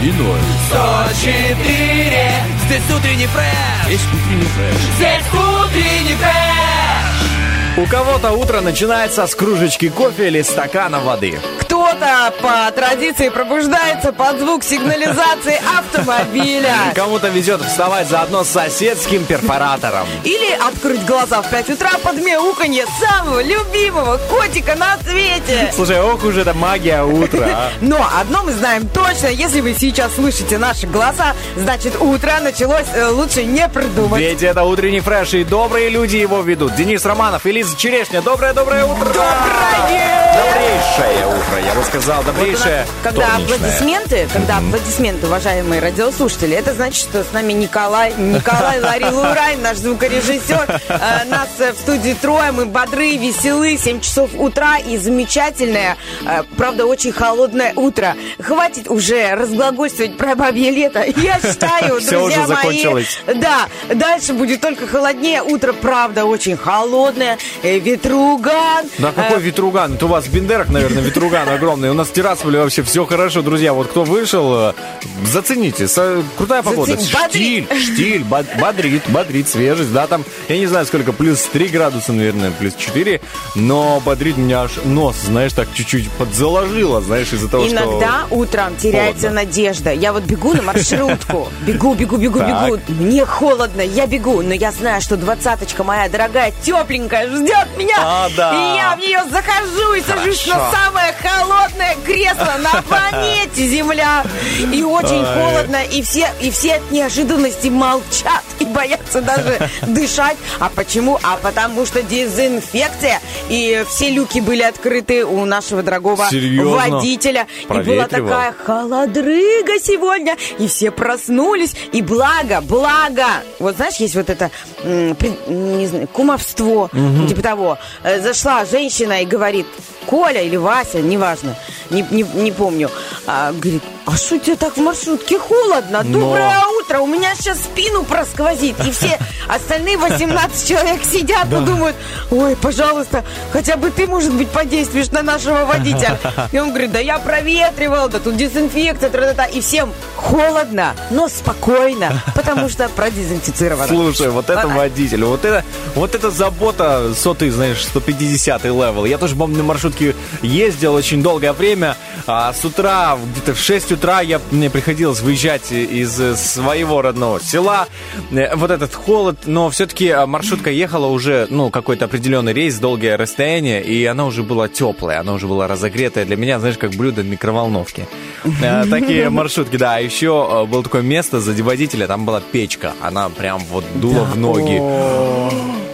И ноль. 104 Здесь утренний фреш Есть утренний фреш. Здесь утренний фреш У кого-то утро начинается с кружечки кофе или стакана воды. Кто-то по традиции пробуждается под звук сигнализации автомобиля. Кому-то везет вставать заодно с соседским перфоратором. Или открыть глаза в 5 утра под мяуканье самого любимого котика на свете. Слушай, ох уж это магия утра. а. Но одно мы знаем точно, если вы сейчас слышите наши голоса, значит утро началось э, лучше не придумать. Ведь это утренний фреш, и добрые люди его ведут. Денис Романов и Лиза Черешня. Доброе-доброе утро! Доброе! Добрейшее утро, я бы сказал, добрейшее Когда вторничное. аплодисменты, когда аплодисменты, уважаемые радиослушатели, это значит, что с нами Николай, Николай Ларил Урай, наш звукорежиссер. Э, Нас э, в студии трое, мы бодры, веселы, 7 часов утра и замечательное, э, правда, очень холодное утро. Хватит уже разглагольствовать про бабье лето. Я считаю, друзья мои, да, дальше будет только холоднее. Утро, правда, очень холодное, ветруган. Да какой ветруган? Это у вас в Бендерах, наверное, ветруган огромный. У нас в Тирасполе вообще все хорошо, друзья. Вот кто вышел, э, зацените. Крутая погода. Штиль, штиль, бод- бодрит, бодрит, свежесть. Да, там, я не знаю, сколько, плюс 3 градуса, наверное, плюс 4. Но бодрит меня аж нос, знаешь, так чуть-чуть подзаложило, знаешь, из-за того, что... Иногда утром теряется холодно. надежда. Я вот бегу на маршрутку. Бегу, бегу, бегу, Так. бегу. Мне холодно, я бегу. Но я знаю, что двадцаточка моя дорогая, тепленькая, ждет меня. А, да. И я в нее захожу и сажусь на самое холодное кресло на планете Земля. И очень холодно. И все, и все от неожиданности молчат и боятся даже дышать. А почему? А потому что дезинфекция. И все люки были открыты у нашего дорогого Серьезно? водителя. И была такая холодрыга сегодня. И все проснулись. И благо, благо. Вот знаешь, есть вот это, не знаю, кумовство, типа того. Э, Зашла женщина и говорит, Коля или Вася, неважно, не, не, не помню. А, говорит, а что тебе так в маршрутке холодно? Но. Доброе утро, у меня сейчас спину просквозит. И все остальные 18 человек сидят и думают, ой, пожалуйста, хотя бы ты, может быть, подействуешь на нашего водителя. И он говорит, да я проветривал, да тут дезинфекция, тра-та-та. И всем холодно, но спокойно, потому что продезинфицировано. Слушай, вот это водитель, вот это, вот это забота сотый, знаешь, 150 level. Я тоже, помню, на маршрутке ездил очень долгое время, а с утра, где-то в 6 утра я, мне приходилось выезжать из своего родного села. Э, Вот этот холод, но все-таки маршрутка ехала уже, ну, какой-то определенный рейс, долгое расстояние, и она уже была теплая, она уже была разогретая для меня, знаешь, как блюдо в микроволновке. Э, Такие маршрутки, да. А еще э, было такое место сзади водителя, там была печка. Она прям вот дула в ноги.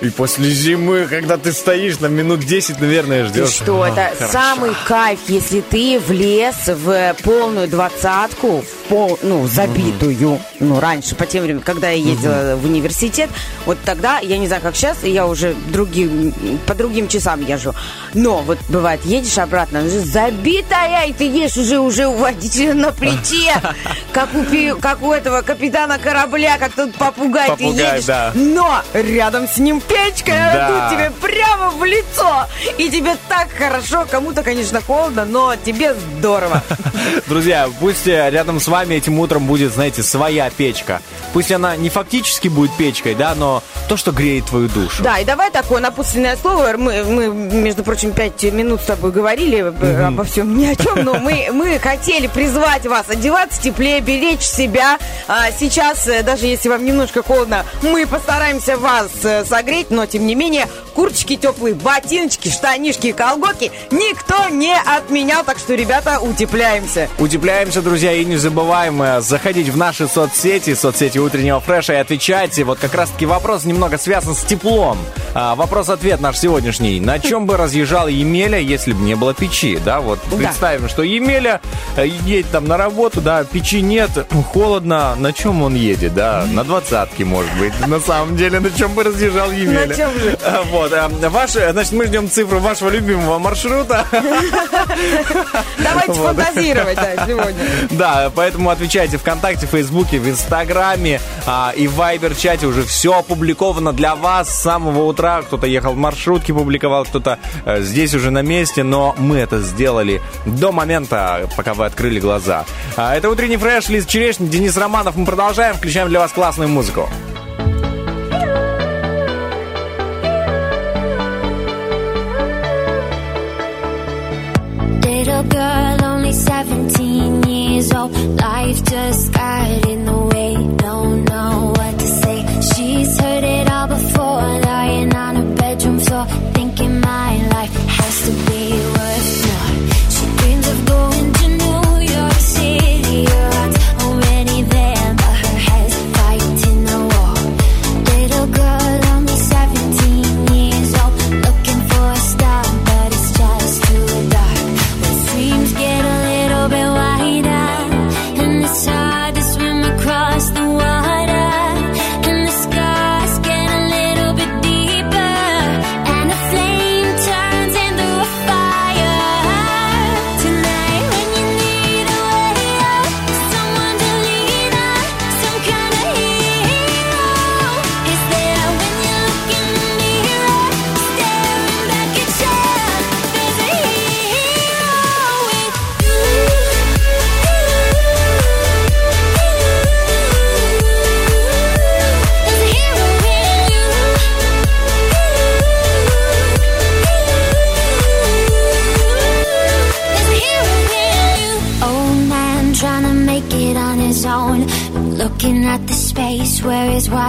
И после зимы, когда ты стоишь на минут 10, наверное, Ты ждешь. что, А, это хорошо. самый кайф, если ты влез в полную двадцатку, пол, ну, забитую, ну, раньше, по тем временам, когда я ездила в университет, вот тогда, я не знаю, как сейчас, я уже другим, по другим часам езжу, но вот бывает, едешь обратно, она же забитая, и ты едешь уже, уже у водителя на плите, как у, как у этого капитана корабля, как тот попугай, ты Попугай, едешь, да. но рядом с ним печка, она Да. тут тебе прямо в лицо. И тебе так хорошо. Кому-то, конечно, холодно, но тебе здорово. Друзья, пусть э, рядом с вами этим утром будет, знаете, своя печка. Пусть она не фактически будет печкой, да, но то, что греет твою душу. Да, и давай такое напутственное слово. Мы, мы между прочим, пять минут с тобой говорили э, обо всем ни о чем, но мы, мы хотели призвать вас одеваться теплее, беречь себя. А сейчас, э, даже если вам немножко холодно, мы постараемся вас э, согреть, но тем не менее, курточки теплые, ботиночки, штанишки и колготки никто не отменял, так что, ребята, утепляемся. Утепляемся, друзья, и не забываем забываем э, заходить в наши соцсети, соцсети утреннего фреша и отвечать. Вот как раз-таки вопрос немного связан с теплом. А, вопрос-ответ наш сегодняшний. На чем бы разъезжал Емеля, если бы не было печи? Да, вот представим, что Емеля э, едет там на работу, да, печи нет, холодно. На чем он едет, да? На двадцатке, может быть. На самом деле, на чем бы разъезжал Емеля? На чем же? А, Вот, а, ваш, э, значит, мы ждем цифру вашего любимого маршрута. Давайте Вот. фантазировать, да, сегодня. Да, поэтому отвечайте ВКонтакте, Фейсбуке, в Инстаграме а, и в Вайбер-чате. Уже все опубликовано для вас с самого утра. Кто-то ехал в маршрутке, публиковал, кто-то э, здесь уже на месте, но мы это сделали до момента, пока вы открыли глаза. А, это утренний фреш, Лиз Черешня, Денис Романов. Мы продолжаем, включаем для вас классную музыку. Girl, only 17 old. Life just got in the way. Don't know what to say. She's heard it all before. Lying on her bedroom floor,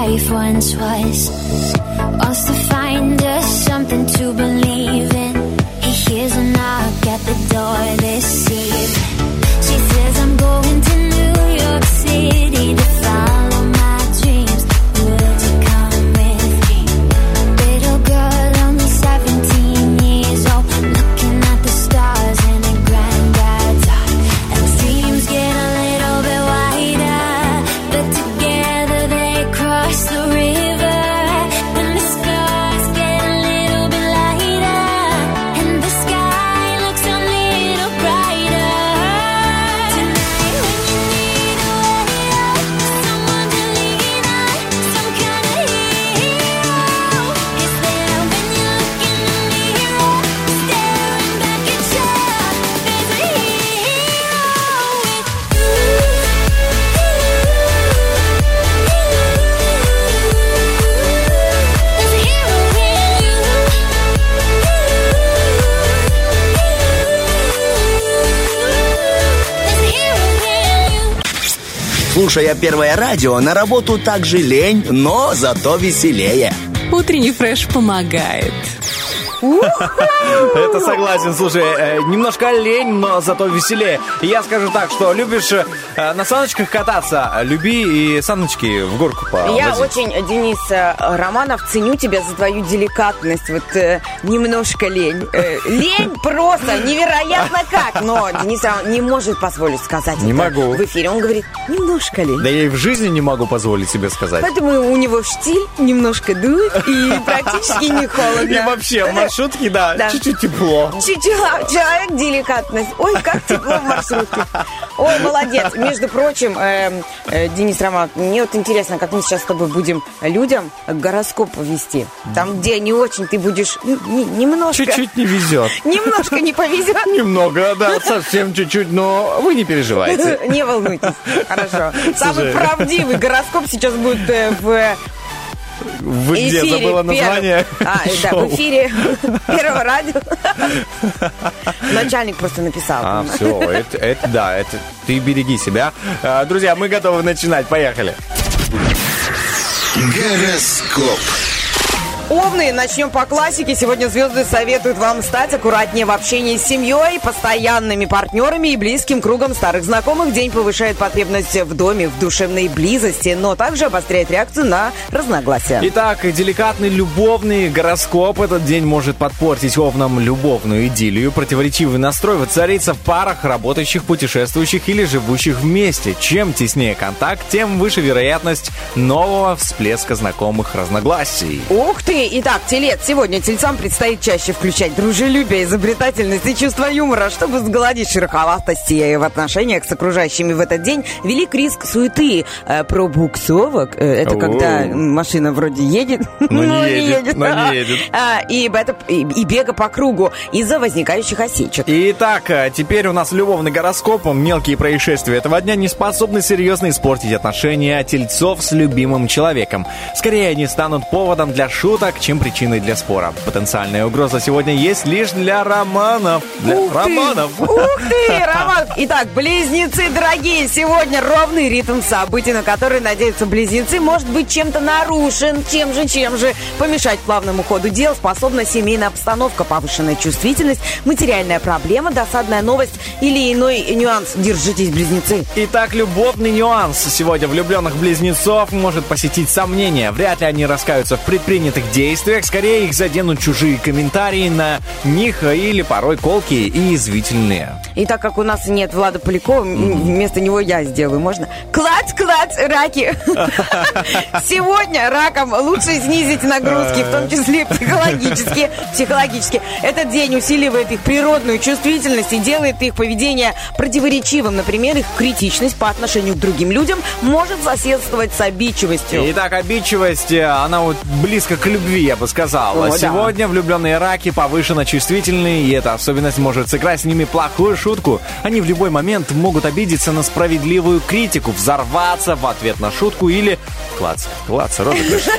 wife once was. Wants to find us something to believe in. He hears a knock at the door this evening. She says, I'm going to New York City to follow Слушая первое радио, на работу также лень, но зато веселее. Утренний фреш помогает. Это согласен, слушай, э, немножко лень, но зато веселее. И я скажу так, что любишь э, на саночках кататься, люби и саночки в горку Я повозить. очень, Денис э, Романов, ценю тебя за твою деликатность. Вот немножко лень. Лень просто невероятно как. Но Денис Романов не может позволить сказать Не могу. в эфире. Он говорит, немножко лень. Да я и в жизни не могу позволить себе сказать. Поэтому у него штиль немножко дует и практически не холодно. И вообще, маршрутке, да, Да. чуть-чуть тепло. Чуть-чуть, человек деликатность. Ой, как тепло в маршрутке. Ой, молодец. Между прочим, эм, э, Денис Роман, мне вот интересно, как мы сейчас с тобой будем людям гороскоп вести. Там, где не очень ты будешь не- немножко... Чуть-чуть не везет. Немножко не повезет. Немного, да, совсем чуть-чуть, но вы не переживайте. Не волнуйтесь. Хорошо. Самый правдивый гороскоп сейчас будет э, в Вы где эфире забыла перв- название? А, да, в эфире первого радио. Начальник просто написал. А, все, это, это да, это ты береги себя. А, Друзья, мы готовы начинать. Поехали. Гороскоп. Овны, начнем по классике. Сегодня звезды советуют вам стать аккуратнее в общении с семьей, постоянными партнерами и близким кругом старых знакомых. День повышает потребность в доме, в душевной близости, но также обостряет реакцию на разногласия. Итак, деликатный любовный гороскоп этот день может подпортить овнам любовную идиллию. Противоречивый настрой воцарится в парах, работающих, путешествующих или живущих вместе. Чем теснее контакт, тем выше вероятность нового всплеска знакомых разногласий. Ух ты! Итак, телец. Сегодня тельцам предстоит чаще включать дружелюбие, изобретательность и чувство юмора, чтобы сгладить шероховатости в отношениях с окружающими в этот день. Велик риск суеты. Э, пробуксовок. э, это Оу. когда машина вроде едет, Но не едет, но не едет. А, и, это, и, и бега по кругу из-за возникающих осечек. Итак, а теперь у нас любовный гороскоп. Мелкие происшествия этого дня не способны серьезно испортить отношения тельцов с любимым человеком. Скорее, они станут поводом для шуток, чем причиной для спора. Потенциальная угроза сегодня есть лишь для романов. Для Ух ты! романов. Ух ты, Роман! Итак, близнецы дорогие, сегодня ровный ритм событий, на которые надеются близнецы, может быть чем-то нарушен. Чем же, чем же? Помешать плавному ходу дел способна семейная обстановка, повышенная чувствительность, материальная проблема, досадная новость или иной нюанс. Держитесь, близнецы. Итак, любовный нюанс. Сегодня влюбленных близнецов может посетить сомнение. Вряд ли они раскаются в предпринятых действиях. Скорее их заденут чужие комментарии на них или порой колкие и извительные. И так как у нас нет Влада Полякова, вместо него я сделаю. Можно? Клац, клац, раки. Сегодня ракам лучше снизить нагрузки, в том числе психологические. Психологически. Этот день усиливает их природную чувствительность и делает их поведение противоречивым. Например, их критичность по отношению к другим людям может соседствовать с обидчивостью. Итак, обидчивость, э, она вот близко к любви, я бы сказал. О, да. Сегодня влюбленные раки повышенно чувствительны, и эта особенность может сыграть с ними плохую шутку. Они в любой момент могут обидеться на справедливую критику, взорваться в ответ на шутку или клац, клац, розыгрыш.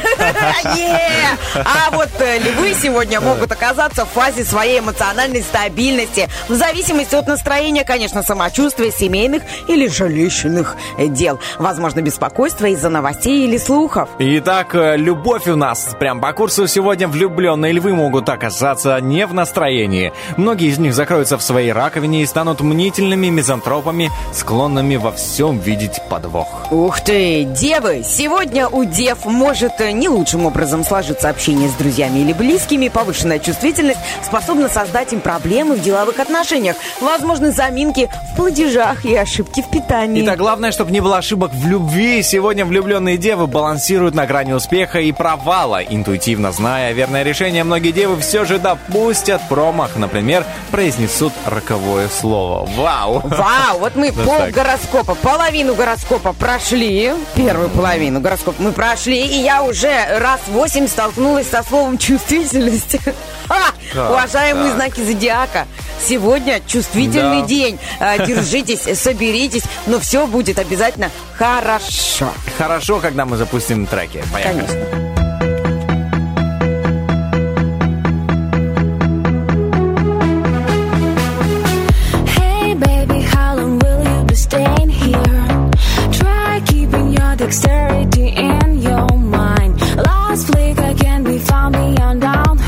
А вот э, львы сегодня могут оказаться в фазе своей эмоциональной стабильности. В зависимости от настроения, конечно, самочувствия, семейных или жилищных дел. Возможно, беспокойство из-за новостей или слухов. Итак, э, любовь у нас прям по курсу сегодня влюбленные львы могут оказаться не в настроении. Многие из них закроются в своей раковине и станут мнительными мизантропами, склонными во всем видеть подвох. Ух ты, девы! Сегодня у дев может э, не лучшим образом сложиться общение с друзьями или близкими. Повышенная чувствительность способна создать им проблемы в деловых отношениях. Возможны заминки в платежах и ошибки в питании. Итак, главное, чтобы не было ошибок в любви. Сегодня влюбленные девы балансируют на грани успеха и провала. Интуитивно зная верное решение, многие девы все же допустят промах. Например, произнесут роковое слово. Вау! Вау, вот мы пол гороскопа, половину гороскопа прошли, первую половину гороскопа мы прошли, и я уже раз восемь столкнулась со словом чувствительность. Ха! Уважаемые знаки зодиака, сегодня чувствительный день. А, Держитесь, соберитесь, но все будет обязательно хорошо. Хорошо, когда мы запустим треки. Поехали. Конечно. Dexterity in your mind. Last flick I can be found beyond downhill,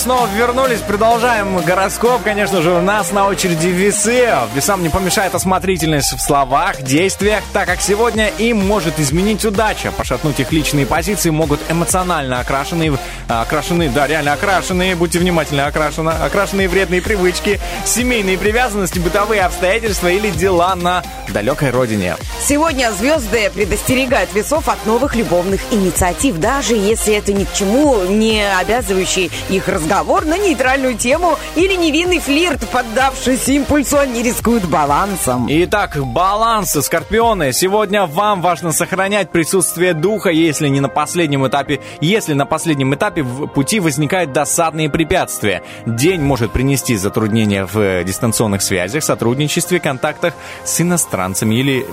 снова вернулись, продолжаем гороскоп. Конечно же, у нас на очереди весы. Весам не помешает осмотрительность в словах, действиях, так как сегодня им может изменить удача. Пошатнуть их личные позиции могут эмоционально окрашенные, окрашены, да, реально окрашенные, будьте внимательны, окрашены, окрашенные вредные привычки, семейные привязанности, бытовые обстоятельства или дела на далекой родине. Сегодня звезды предостерегают весов от новых любовных инициатив, даже если это ни к чему не обязывающий их разговор на нейтральную тему или невинный флирт, поддавшись импульсу, они рискуют балансом. Итак, баланс, скорпионы. Сегодня вам важно сохранять присутствие духа, если не на последнем этапе, если на последнем этапе в пути возникают досадные препятствия. День может принести затруднения в дистанционных связях, сотрудничестве, контактах с иностранцами или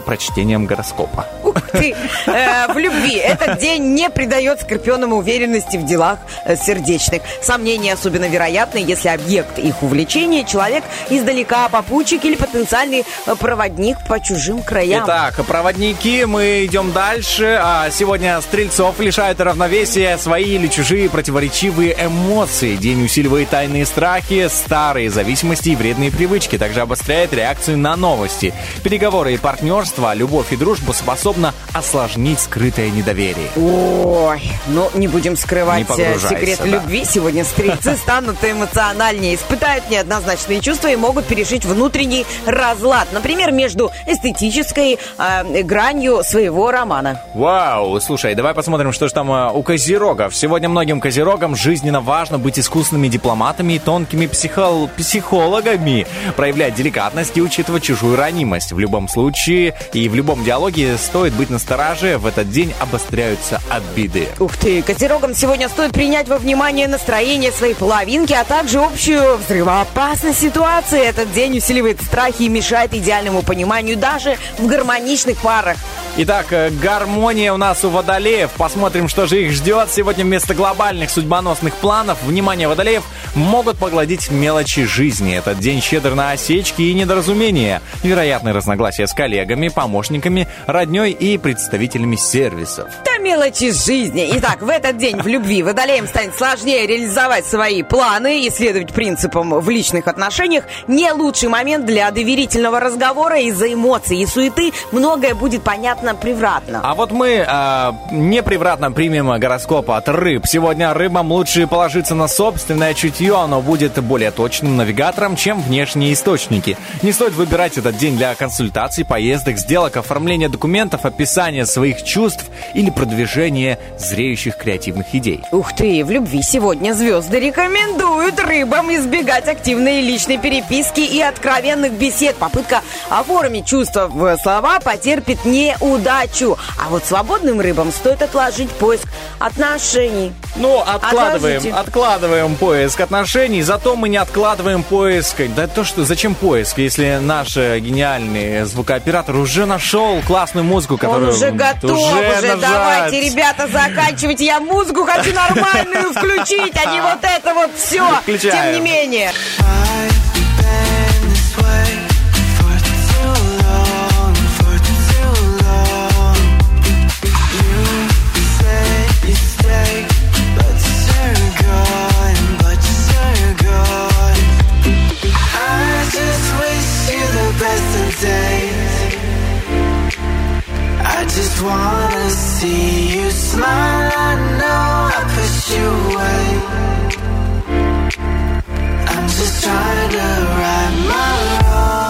прочтением гороскопа. Ух ты! Э, в любви этот день не придает скорпионам уверенности в делах э, сердечных. Сомнения особенно вероятны, если объект их увлечения человек издалека, попутчик или потенциальный э, проводник по чужим краям. Итак, проводники, мы идем дальше. А сегодня стрельцов лишают равновесия свои или чужие противоречивые эмоции. День усиливает тайные страхи, старые зависимости и вредные привычки. Также обостряет реакцию на новости. Переговоры и партнерство, любовь и дружбу способна осложнить скрытое недоверие. Ой, ну не будем скрывать Не э, секрет да. любви. Сегодня стрельцы станут эмоциональнее, испытают неоднозначные чувства и могут пережить внутренний разлад. Например, между эстетической э, гранью своего романа. Вау, слушай, давай посмотрим, что же там э, у козерогов. Сегодня многим козерогам жизненно важно быть искусными дипломатами и тонкими психол- психологами, проявлять деликатность и учитывать чужую ранимость. В любом случае и в любом диалоге стоит быть настороже, в этот день обостряются обиды. Ух ты, козерогам сегодня стоит принять во внимание настроение своей половинки, а также общую взрывоопасность ситуации. Этот день усиливает страхи и мешает идеальному пониманию даже в гармоничных парах. Итак, э, гармония у нас у водолеев. Посмотрим, что же их ждет. Сегодня вместо глобальных судьбоносных планов, внимание, водолеев могут погладить мелочи жизни. Этот день щедр на осечки и недоразумения. Вероятные разногласия с коллегами, помощниками, родней и представителями сервисов. Да мелочи жизни. Итак, в этот день в любви водолеям станет сложнее реализовать свои планы и следовать принципам в личных отношениях. Не лучший момент для доверительного разговора из-за эмоций и суеты. Многое будет понятно превратно. А вот мы э, непревратно примем гороскоп от рыб. Сегодня рыбам лучше положиться на собственное чутье, оно будет более точным навигатором, чем внешние источники. Не стоит выбирать этот день для консультаций, поездок, сделок, оформления документов, описания своих чувств или продвижения зреющих креативных идей. Ух ты, в любви сегодня звезды рекомендуют рыбам избегать активной личной переписки и откровенных бесед. Попытка оформить чувства в слова потерпит неудачу. А вот свободным рыбам стоит отложить поиск отношений. Ну, откладываем, Отложите. откладываем поиск отношений, зато мы не откладываем поиск. Да то что, зачем поиск, если наш э, гениальный звукооператор уже нашел классную музыку, которую Он уже готов, уже, нажать. давайте, ребята, заканчивайте. Я музыку хочу нормальную включить, а не вот это вот все. Включаем. Тем не менее. wanna see you smile. I know I pushed you away. I'm just trying to right my wrong.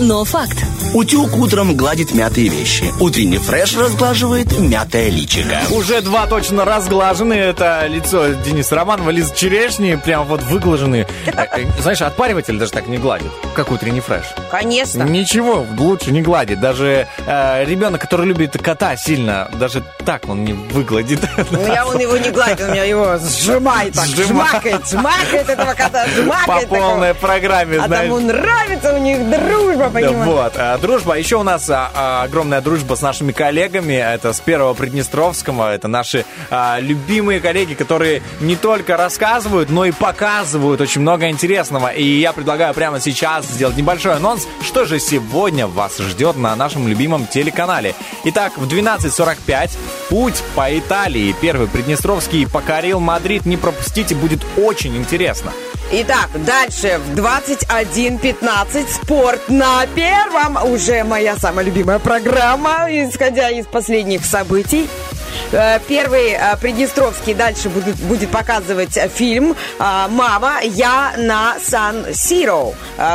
Но факт. Утюг утром гладит мятые вещи. Утренний фреш разглаживает мятое личико. Уже два точно разглажены. Это лицо Дениса Романова, лист черешни, прям вот выглажены. Э, э, Знаешь, отпариватель даже так не гладит, как утренний фреш. Конечно. Ничего лучше не гладит. Даже э, ребенок, который любит кота сильно, даже так он не выгладит. Ну, я он его не гладил, у меня его сжимает так, Сжимает. жмакает, жмакает этого кота, По жмакает такого. полной программе, А знаешь. тому нравится у них дружба, Да, понимаешь? вот, а, дружба. А Еще у нас а, а, огромная дружба с нашими коллегами. Это с первого Приднестровского. Это наши любимые коллеги, которые не только рассказывают, но и показывают очень много интересного. И я предлагаю прямо сейчас сделать небольшой анонс, что же сегодня вас ждет на нашем любимом телеканале. Итак, в 12.45 путь по Италии. Первый Приднестровский покорил Мадрид. Не пропустите, будет очень интересно. Итак, дальше в 21.15 спорт на первом. Уже моя самая любимая программа, исходя из последних событий. Э, Первый э, Приднестровский дальше будет, будет показывать э, фильм «Мама, я на Сан-Сиро».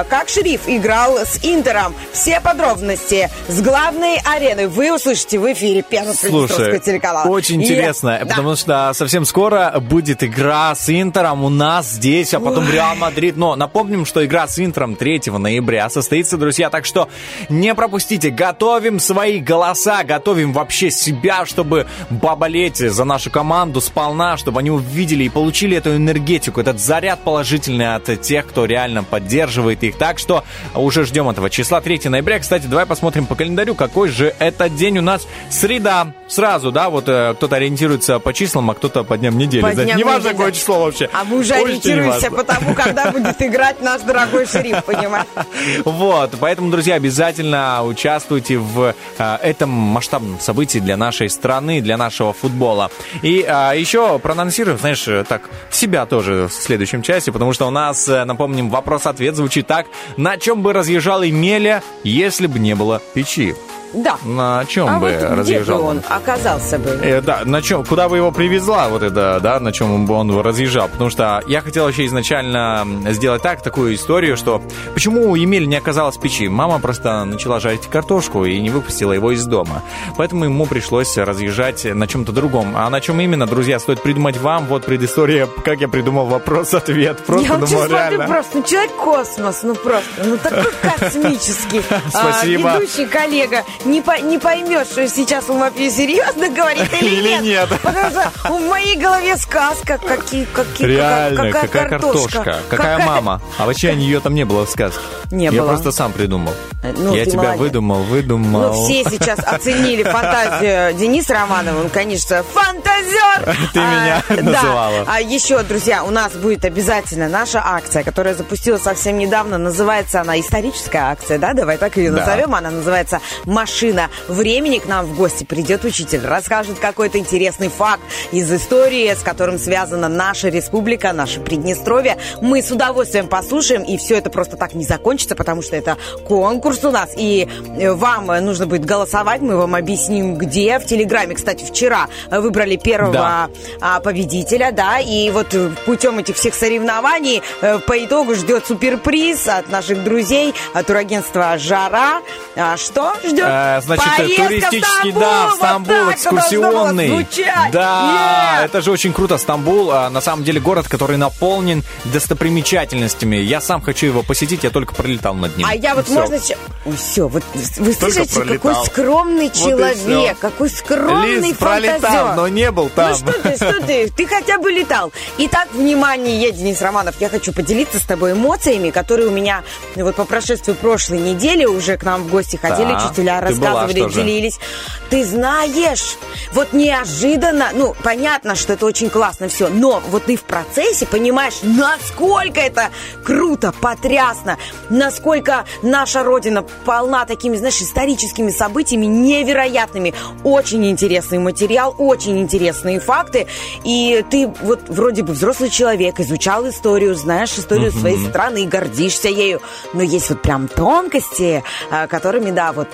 Как шериф играл с Интером. Все подробности с главной арены вы услышите в эфире Первого Слушай, телеканала. очень И- интересно, Да. потому что совсем скоро будет игра с Интером у нас здесь, а потом Реал Мадрид. Но напомним, что игра с Интером 3 ноября состоится, друзья, так что не пропустите. Готовим свои голоса, готовим вообще себя, чтобы поболеть за нашу команду сполна, чтобы они увидели и получили эту энергетику, этот заряд положительный от тех, кто реально поддерживает их. Так что уже ждем этого числа 3 ноября. Кстати, давай посмотрим по календарю, какой же этот день у нас среда. Сразу, да, вот э, кто-то ориентируется по числам, а кто-то по дням недели. По Да, дням Неважно, недели. какое число вообще. А мы уже Очень ориентируемся по тому, когда будет играть наш дорогой шериф, понимаешь? Вот, поэтому, друзья, обязательно участвуйте в э, этом масштабном событии для нашей страны, для нашего футбола. И э, еще проанонсируем, знаешь, так, себя тоже в следующем часе, потому что у нас, э, напомним, вопрос-ответ звучит так. На чем бы разъезжал Емеля, если бы не было печи? Да. На чем А бы вот где бы разъезжал он оказался бы? Э, да, на чем, куда бы его привезла, вот это, да, на чем бы он разъезжал. Потому что я хотел вообще изначально сделать так, такую историю, что почему у Емеля не оказалось печи? Мама просто начала жарить картошку и не выпустила его из дома. Поэтому ему пришлось разъезжать на чем-то другом. А на чем именно, друзья, стоит придумать вам. Вот предыстория, как я придумал вопрос-ответ. Просто Я вот думаю, смотрю реально. просто, ну человек-космос, ну просто, ну такой космический. А, Спасибо. Ведущий коллега, не, по- не поймешь, что сейчас вообще серьезно говорит или, Или нет. Потому что в моей голове сказка, какие, какие, Реально, какая, какая, картошка, какая, мама. А вообще ее там не было в сказке. Не я было. просто сам придумал. Э, ну, я тебя молодец. выдумал, выдумал. Ну, все сейчас оценили фантазию Дениса Романова. Он, конечно, фантазер. Ты меня да. называла. А еще, друзья, у нас будет обязательно наша акция, которая запустилась совсем недавно. Называется она историческая акция, да? Давай так ее Да. назовем. Она называется «Машина времени». К нам в гости придет учитель, расскажет какой-то интересный факт из истории, с которым связана наша республика, наше Приднестровье. Мы с удовольствием послушаем, и все это просто так не закончится, потому что это конкурс у нас, и э, вам нужно будет голосовать, мы вам объясним, где. В Телеграме, кстати, вчера выбрали первого Да. а, победителя, да, и вот э, путем этих всех соревнований э, по итогу ждет суперприз от наших друзей, от турагентства «Жара». А что ждет? Э, значит, Поездка в туристический, Стамбул, да, в вот Стамбул, было экскурсионный. Да, Yeah. это же очень круто. Стамбул, а, на самом деле, город, который наполнен достопримечательностями. Я сам хочу его посетить, я только пролетал над ним. А я вот Всё. можно... Все, вот вы слышите, пролетал. какой скромный Вот человек, какой скромный Лиз, пролетал, фантазер. но не был там. Ну что ты, что ты? Ты хотя бы летал. Итак, внимание, я, Денис Романов, я хочу поделиться с тобой эмоциями, которые у меня вот по прошествию прошлой недели уже к нам в гости ходили, Да. учителя Была, рассказывали, делились. Ты знаешь, вот неожиданно, ну, понятно, что это очень классно все, но вот ты в процессе понимаешь, насколько это круто, потрясно, насколько наша Родина полна такими, знаешь, историческими событиями невероятными. Очень интересный материал, очень интересные факты. И ты вот вроде бы взрослый человек, изучал историю, знаешь историю своей страны и гордишься ею. Но есть вот прям тонкости, а, которыми, да, вот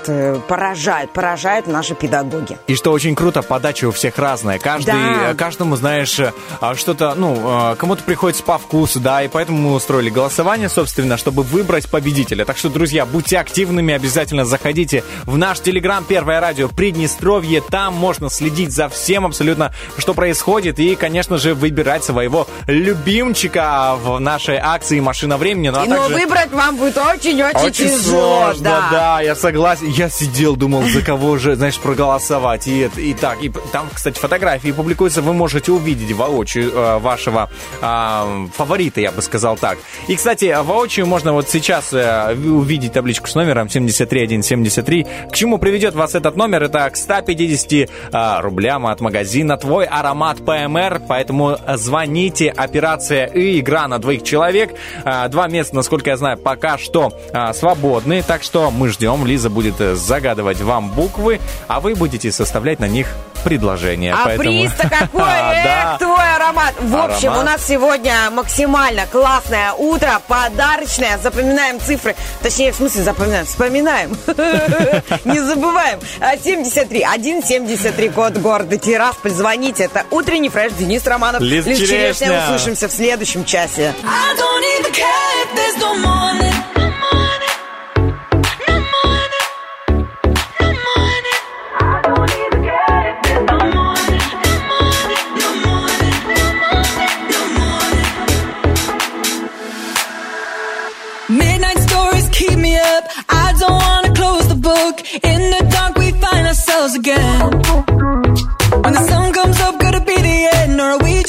поражают, поражают наши педагоги. И что очень круто, подача у всех разная. Каждый, Да. э, каждому, знаешь, э, а, что-то, ну, э, кому-то приходится по вкусу, да, и поэтому мы устроили голосование, собственно, чтобы выбрать победителя. Так что, друзья, будьте активными, обязательно заходите в наш телеграм «Первое радио Приднестровье». Там можно следить за всем абсолютно, что происходит, и, конечно же, выбирать своего любимчика в нашей акции «Машина времени». Ну, а Но также- выбрать вам будет очень-очень очень тяжело. сложно, да. да. я согласен. Я сидел, думал, за кого же, знаешь, проголосовать. И, и так, и там, кстати, фотографии публикуются, вы можете увидеть воочию э, вашего а, фаворита, я бы сказал так. И, кстати, воочию можно вот сейчас э, увидеть табличку с номером 73173. К чему приведет вас этот номер? Это к 150 а, рублям от магазина «Твой аромат ПМР». Поэтому звоните. Операция «И» игра на двоих человек. Два места, насколько я знаю, пока что свободны. Так что мы ждем. Лиза будет э, загадывать вам буквы, а вы будете составлять на них предложения. А Поэтому- приз-то какой? Да. Эх, твой аромат. В общем, у нас сегодня максимально классное утро, подарочное. Запоминаем цифры. Точнее, в смысле запоминаем? Вспоминаем. Не забываем. А, 73, 173 код города Тирасполь. Звоните. Это утренний фреш Денис Романов. Лиз Черешня. Услышимся в следующем часе. I don't even care if there's. No morning. In the dark, we find ourselves again. When the sun comes up, could it be the end? Or are we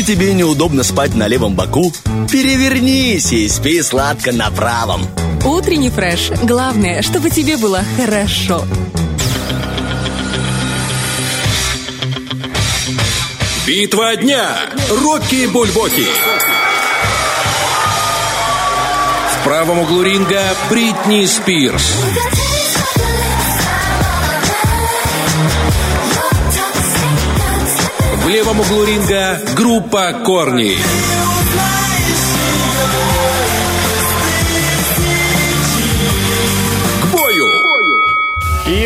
Если тебе неудобно спать на левом боку, перевернись и спи сладко на правом. Утренний фреш. Главное, чтобы тебе было хорошо. Битва дня. Рокки Бульбоки. В правом углу ринга Бритни Спирс. В левом углу ринга группа Корни.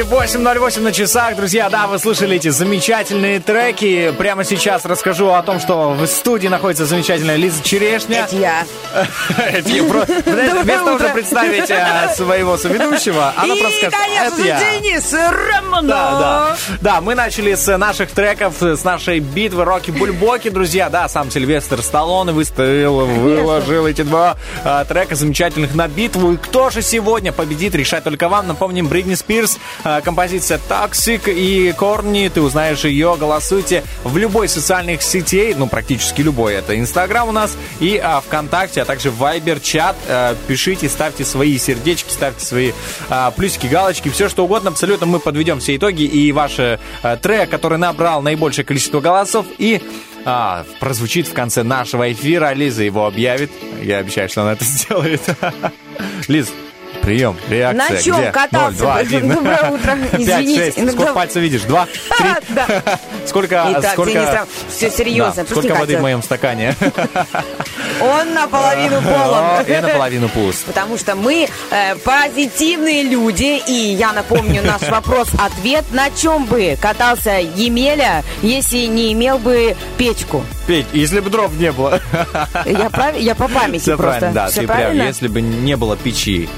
8.08 на часах, друзья, да, вы слышали эти замечательные треки. Прямо сейчас расскажу о том, что в студии находится замечательная Лиза Черешня. Это я. Это я про- Знаете, Доброе Вместо того, чтобы представить э, своего соведущего, она просто скажет, конечно это я. Денис Романов. Да, да. Да, мы начали с наших треков, с нашей битвы Рокки Бульбоки, друзья. Да, сам Сильвестр Сталлоне выставил, выложил эти два а, трека замечательных на битву. И кто же сегодня победит, решать только вам. Напомним, Бритни Спирс, а, композиция Toxic и Корни. Ты узнаешь ее, голосуйте в любой социальных сетей, ну, практически любой. Это Инстаграм у нас и а, ВКонтакте, а также Вайбер, чат. А, пишите, ставьте свои сердечки, ставьте свои а, плюсики, галочки, все что угодно. Абсолютно мы подведем все итоги и ваш э, трек, который набрал наибольшее количество голосов и а, прозвучит в конце нашего эфира. Лиза его объявит. Я обещаю, что она это сделает. Лиз, прием, реакция. На чем Где? катался? Ноль, два, один. Доброе утро. Извините. шесть. Иногда- Сколько пальцев видишь? Два, три. Да. Сколько, Итак, сколько... Денис Рам- всё серьезно, Да, сколько воды в моем стакане? Он наполовину полон. Я наполовину пуст. Потому что мы э, позитивные люди. И я напомню наш вопрос-ответ. На чем бы катался Емеля, если не имел бы печку? Петь, если бы дров не было. Я, прав... я по памяти Все просто. правильно, да. Всё ты прям, правильно? если бы не было печи.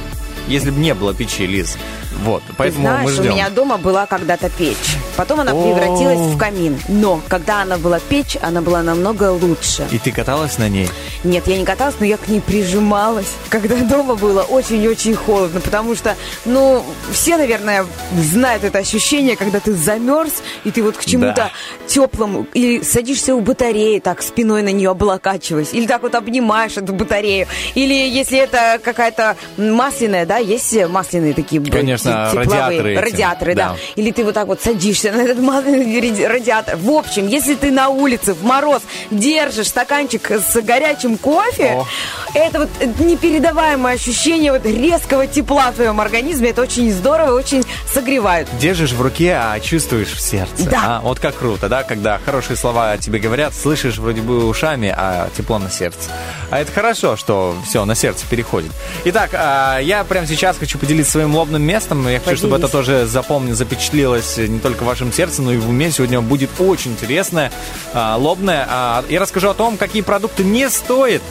Если бы не было печи, Лиз. Вот, Ты поэтому знаешь, мы у ждем. меня дома была когда-то печь. Потом она О. превратилась в камин. Но когда она была печь, она была намного лучше. И ты каталась на ней? Нет, я не каталась, но я к ней прижималась, когда дома было очень-очень холодно, потому что, ну, все, наверное, знают это ощущение, когда ты замерз, и ты вот к чему-то Да. теплому, или садишься у батареи, так, спиной на нее облокачиваясь, или так вот обнимаешь эту батарею, или если это какая-то масляная, да, есть масляные такие б- Конечно, те- тепловые радиаторы эти, радиаторы, да. да. Или ты вот так вот садишься на этот радиатор. В общем, если ты на улице в мороз держишь стаканчик с горячим кофе, О. это вот непередаваемое ощущение вот резкого тепла в твоем организме. Это очень здорово, очень согревает. Держишь в руке, а чувствуешь в сердце. Да. А, вот как круто, да, когда хорошие слова тебе говорят, слышишь вроде бы ушами, а тепло на сердце. А это хорошо, что все на сердце переходит. Итак, а, я прямо сейчас хочу поделиться своим лобным местом. Я хочу, чтобы это тоже запомни, запечатлелось не только в вашем сердце, но и в уме. Сегодня будет очень интересное а, лобное. А, я расскажу о том, какие продукты не стоит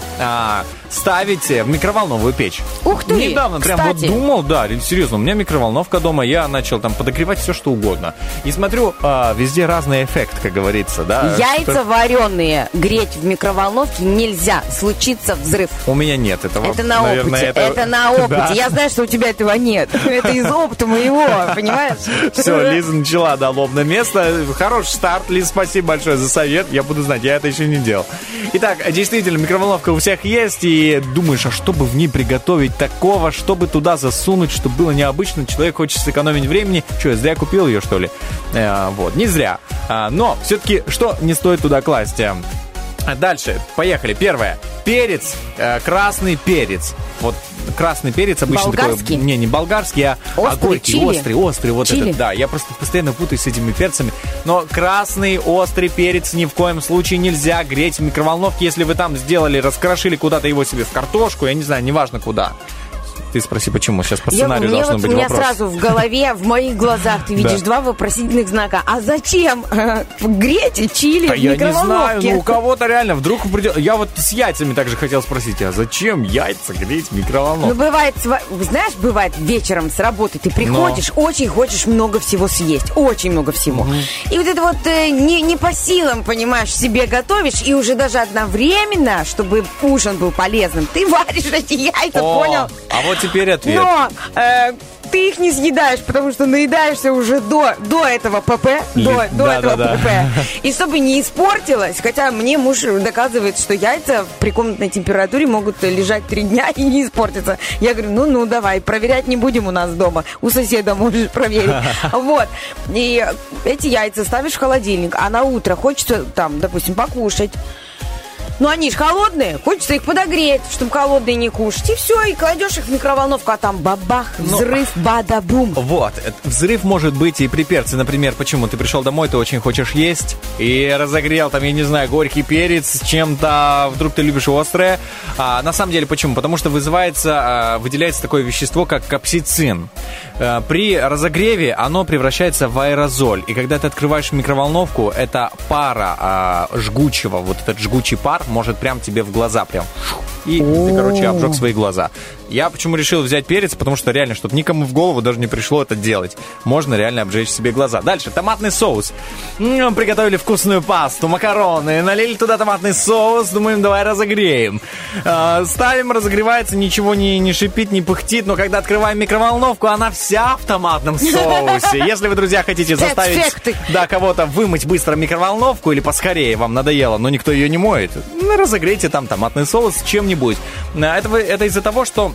ставить в микроволновую печь. Ух ты! Недавно прям вот думал, да, серьезно, у меня микроволновка дома, я начал там подогревать все, что угодно. И смотрю, а, везде разный эффект, как говорится, да. Яйца Что- вареные греть в микроволновке нельзя. Случится взрыв. У меня нет этого. Это на наверное, опыте. Это... на опыте. Да. Я знаю, что у тебя этого нет. Это из опыта моего, понимаешь? Все, Лиза начала, да, лобное место. Хороший старт, Лиз, спасибо большое за совет. Я буду знать, я это еще не делал. Итак, действительно, микроволновка у всех есть, и думаешь, а что бы в ней приготовить такого, чтобы туда засунуть, чтобы было необычно, человек хочет сэкономить времени. Что, я зря купил ее, что ли? Э, вот, не зря. А, но все-таки, что не стоит туда класть? А Дальше, поехали. Первое. Перец, э, красный перец. Вот красный перец обычно Болгарский? такой... Не, не болгарский, а, а Острый, горький, чили? острый, острый. Вот Чили? этот, да. Я просто постоянно путаюсь с этими перцами. Но красный, острый перец ни в коем случае нельзя греть в микроволновке. Если вы там сделали, раскрошили куда-то его себе в картошку, я не знаю, неважно куда. Ты спроси, почему. Сейчас по Я, сценарию мне должен вот, быть у меня вопрос. сразу в голове, в моих глазах ты видишь два вопросительных знака. А зачем греть чили в я не знаю, ну у кого-то реально вдруг придет... Я вот с яйцами также хотел спросить, а зачем яйца греть в Ну, микроволновке? бывает, сва- знаешь, бывает вечером с работы ты приходишь, очень хочешь много всего съесть, очень много всего. И вот это вот э, не, не по силам, понимаешь, себе готовишь, и уже даже одновременно, чтобы ужин был полезным, ты варишь эти яйца, понял? А вот теперь ответ. Но э, ты их не съедаешь, потому что наедаешься уже до, до этого ПП, до, Ли- до да, этого да, да. ПП. И чтобы не испортилось, хотя мне муж доказывает, что яйца при комнатной температуре могут лежать три дня и не испортиться. Я говорю, ну, ну, давай, проверять не будем у нас дома. У соседа можешь проверить. Вот. И эти яйца ставишь в холодильник, а на утро хочется там, допустим, покушать. Ну, они же холодные, хочется их подогреть, чтобы холодные не кушать. И все, и кладешь их в микроволновку, а там бабах, взрыв, бада-бум. Вот, э, взрыв может быть и при перце, например, почему ты пришел домой, ты очень хочешь есть, и разогрел там, я не знаю, горький перец с чем-то, вдруг ты любишь острое. А, на самом деле, почему? Потому что вызывается, а, выделяется такое вещество, как капсицин. Э, При разогреве оно превращается в аэрозоль, и когда ты открываешь микроволновку, эта пара а, жгучего, вот этот жгучий пар может прям тебе в глаза прям и ты, короче, обжег свои глаза. Я почему решил взять перец, потому что реально, чтобы никому в голову даже не пришло это делать. Можно реально обжечь себе глаза. Дальше, томатный соус. М, Приготовили вкусную пасту, макароны, налили туда томатный соус, думаем, давай разогреем. А, Ставим, разогревается, ничего не, не шипит, не пыхтит, но когда открываем микроволновку, она вся в томатном соусе. Если вы, друзья, хотите заставить да, кого-то вымыть быстро микроволновку или поскорее, вам надоело, но никто ее не моет, разогрейте там томатный соус чем-нибудь. А, Это, это из-за того, что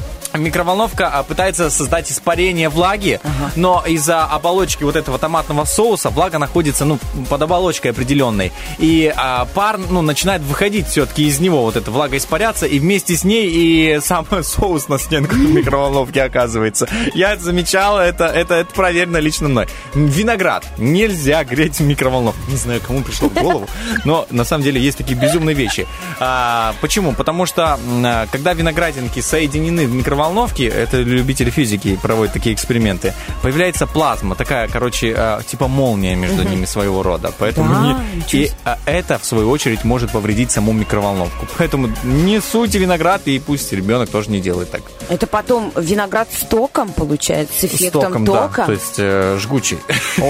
Микроволновка а, пытается создать испарение влаги, но из-за оболочки вот этого томатного соуса влага находится, ну, под оболочкой определенной. И а, пар, ну, начинает выходить все-таки из него, вот эта влага испаряться, и вместе с ней и сам соус на стенках микроволновки оказывается. Я замечал, это, это, это проверено лично мной. Виноград нельзя греть в микроволновке. Не знаю, кому пришло в голову, но на самом деле есть такие безумные вещи. А, почему? Потому что а, когда виноградинки соединены в микроволновке, это любители физики проводят такие эксперименты, появляется плазма, такая, короче, а, типа молния между ними своего рода. Поэтому Да, не- и а, это, в свою очередь, может повредить саму микроволновку. Поэтому не суйте виноград, и пусть ребенок тоже не делает так. Это потом виноград с током, получается, с эффектом Стоком, да, тока. то есть э, жгучий.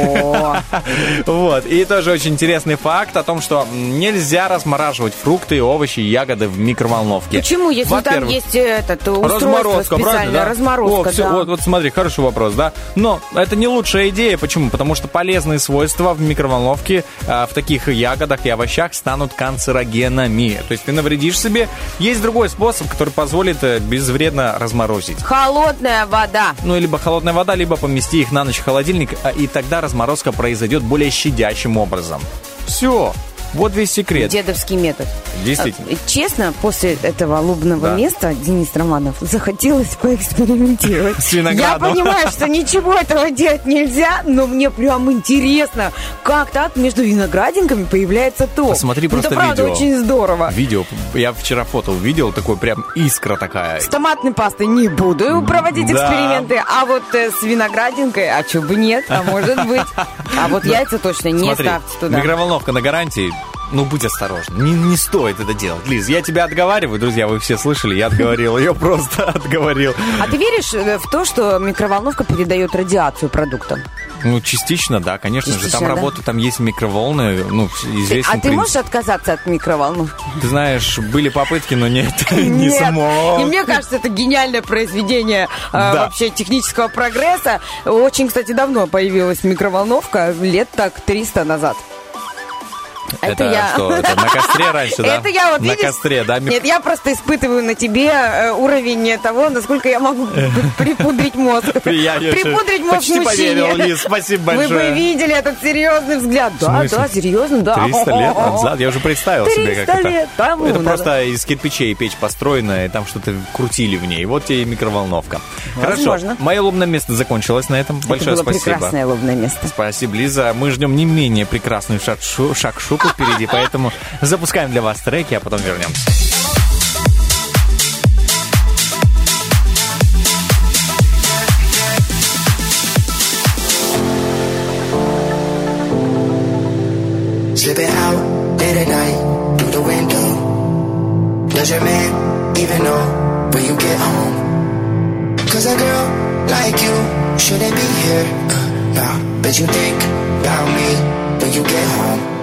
Вот. И тоже очень интересный факт о том, что нельзя размораживать фрукты, овощи, ягоды в микроволновке. почему, если там есть этот устройство Разморозка, правильно, специальное, да? разморозка, О, всё, да. вот, вот смотри, хороший вопрос, да? Но это не лучшая идея. Почему? Потому что полезные свойства в микроволновке а, в таких ягодах и овощах станут канцерогенами. То есть ты навредишь себе. Есть другой способ, который позволит э, безвредно разморозить. Холодная вода. Ну, либо холодная вода, либо помести их на ночь в холодильник, а, и тогда разморозка произойдет более щадящим образом. Все. Вот весь секрет. Дедовский метод. Действительно. Э, Честно, после этого лобного Да. места, Денис Романов, захотелось поэкспериментировать. С Я понимаю, что ничего этого делать нельзя, но мне прям интересно, как так между виноградинками появляется ток. Посмотри просто Это правда видео. очень здорово. Видео, я вчера фото увидел, такой прям искра такая. С томатной пастой не буду проводить Да. эксперименты, а вот э, с виноградинкой, а чё бы нет, а может быть. А вот яйца точно не Смотри, ставьте туда. микроволновка на гарантии. Ну, будь осторожен. Не, не стоит это делать. Лиз, я тебя отговариваю. Друзья, вы все слышали, я отговорил. Ее просто отговорил. А ты веришь э, в то, что микроволновка передает радиацию продуктам? Ну, частично, да, конечно же. Частично, Там да? работают, там есть микроволны, ну, известный а ты принцип. можешь отказаться от микроволновки? Ты знаешь, были попытки, но нет, не смог. И мне кажется, это гениальное произведение э, вообще технического прогресса. Очень, кстати, давно появилась микроволновка, лет так 300 назад. Это что, это на костре раньше, да? Это я вот, На видишь? костре, да? Нет, я просто испытываю на тебе э, уровень того, насколько я могу припудрить мозг. Я- я Припудрить мозг почти мужчине. поверил, Лиз, спасибо Вы большое. бы видели этот серьезный взгляд. Да, да, серьезно, да. 300 лет назад, я уже представил себе, 300 как это. лет тому это просто из кирпичей печь построена, и там что-то крутили в ней. Вот тебе и микроволновка. Хорошо, мое лобное место закончилось на этом. Большое Это спасибо. прекрасное лобное место. Спасибо, Лиза. Мы ждем не менее прекрасную шакшу- шакшуку впереди, поэтому запускаем для вас треки, а потом вернемся. Slipping out late at night through the window. Does your man even know when you get home? Cause a girl like you shouldn't be here. Uh, nah, but you think about me when you get home.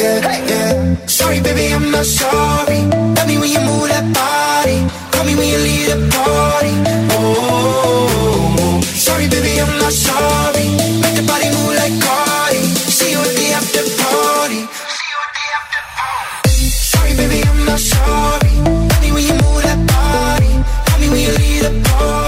yeah, yeah. Sorry, baby, I'm not sorry. Tell me when you move that body. Call me when you leave the party. Oh, oh, oh, sorry, baby, I'm not sorry. Make the body move like Cardi. See you at the after party. See you at the after party. Sorry, baby, I'm not sorry. Tell me when you move that body. Call me when you leave the party.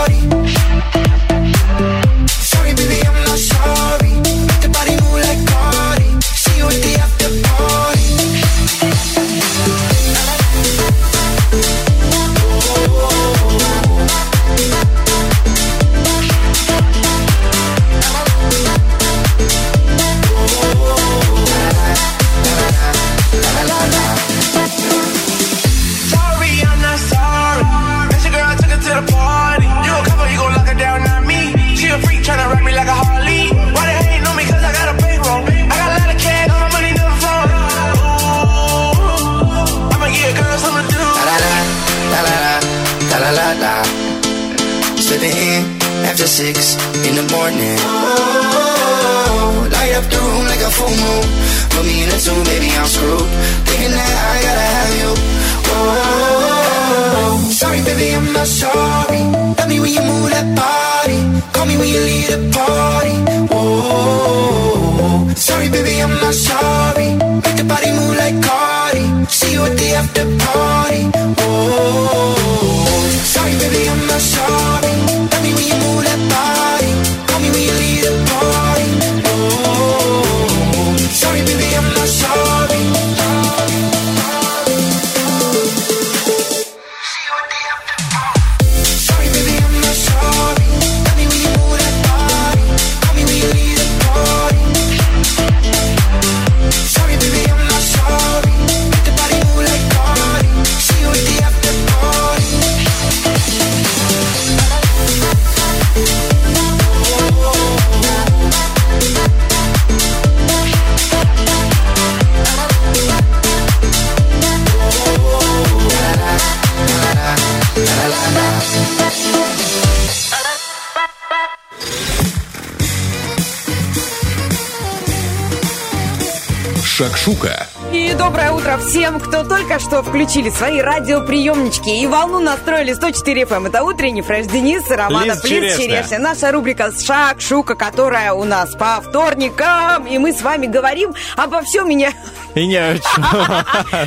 Включили свои радиоприемнички и волну настроили 104 FM. Это утренний фреш Денис и Романа Плиз Черешня. Черешня. Наша рубрика «Шаг Шука», которая у нас по вторникам. И мы с вами говорим обо всем меня. И не о чем.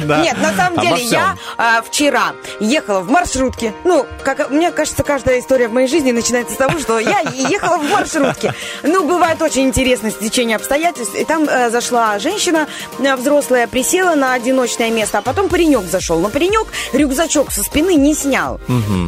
Нет, на самом деле я а, вчера ехала в маршрутке. Ну, как мне кажется, каждая история в моей жизни начинается с того, что я ехала в маршрутке. Ну, бывает очень интересное стечение обстоятельств. И там э, зашла женщина взрослая, присела на одиночное место, а потом паренек зашел. Но паренек рюкзачок со спины не снял.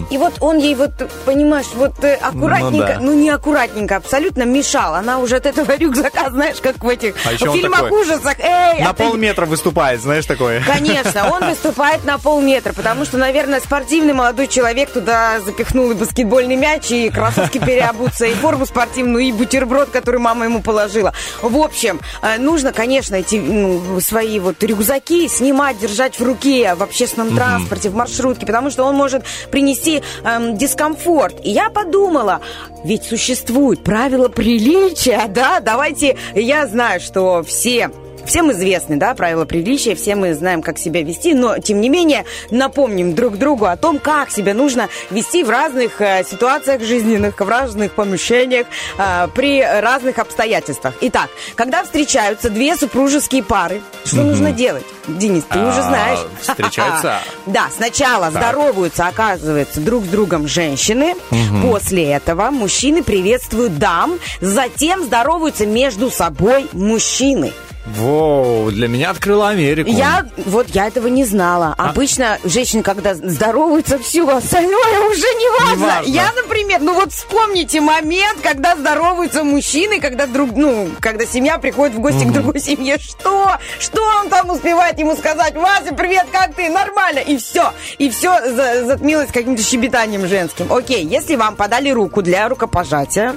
И вот он ей вот, понимаешь, вот э, аккуратненько, Ну ну, да. не аккуратненько, абсолютно мешал. Она уже от этого рюкзака, знаешь, как в этих А фильмах такой ужасах. Эй, На а ты- полметра выступает, знаешь, такое. Конечно, он выступает на полметра, потому что, наверное, спортивный молодой человек туда запихнул и баскетбольный мяч, и кроссовки переобуться, и форму спортивную, и бутерброд, который мама ему положила. В общем, э, нужно, конечно, эти ну, свои вот рюкзаки снимать, держать в руке в общественном транспорте, в маршрутке, потому что он может принести эм, дискомфорт. И я подумала, ведь существуют правила приличия, да, давайте, я знаю, что все Всем известны, да, правила приличия, все мы знаем, как себя вести, но, тем не менее, напомним друг другу о том, как себя нужно вести в разных э, ситуациях жизненных, в разных помещениях, э, при разных обстоятельствах. Итак, когда встречаются две супружеские пары, что нужно делать? Денис, ты уже А, знаешь. встречаются? Да, сначала здороваются, оказывается, друг с другом женщины. После этого мужчины приветствуют дам, затем здороваются между собой мужчины. Воу, для меня открыла Америку. Я вот я этого не знала. Обычно женщины, когда здороваются, все остальное уже не важно. Не важно. Я, например, ну вот вспомните момент, когда здороваются мужчины, когда друг, ну, когда семья приходит в гости к другой семье. Что? Что он там успевает ему сказать? Вася, привет, как ты? Нормально. И все. И все затмилось каким-то щебетанием женским. Окей, если вам подали руку для рукопожатия,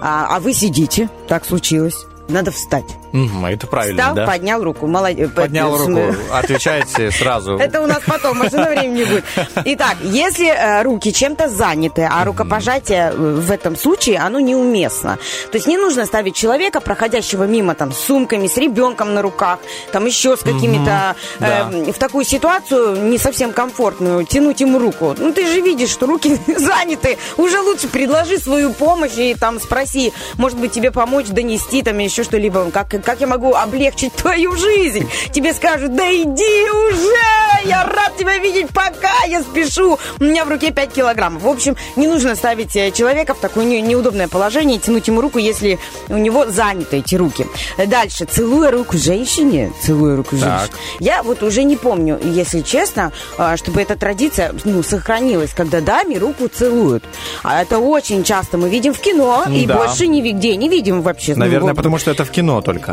а, а вы сидите, так случилось, надо встать. Мгм, это правильно, Встал, да? поднял руку. Молодец. Поднял руку, отвечаете сразу. Это у нас потом, машина времени будет. Итак, если э, руки чем-то заняты, а рукопожатие э, в этом случае, оно неуместно. То есть не нужно ставить человека, проходящего мимо там с сумками, с ребенком на руках, там еще с какими-то... э, в такую ситуацию не совсем комфортную, тянуть ему руку. Ну, ты же видишь, что руки заняты. Уже лучше предложи свою помощь и там спроси, может быть, тебе помочь донести там еще что-либо, как, как я могу облегчить твою жизнь. Тебе скажут, да иди уже, я рад тебя видеть, пока я спешу. У меня в руке 5 килограммов. В общем, не нужно ставить э, человека в такое не- неудобное положение, и тянуть ему руку, если у него заняты эти руки. Дальше, целуя руку женщине, целуя руку женщине. Я вот уже не помню, если честно, а, чтобы эта традиция ну, сохранилась, когда даме руку целуют. А это очень часто мы видим в кино, и Да. больше нигде не видим вообще. Ну, Наверное, вот- потому что это в кино только.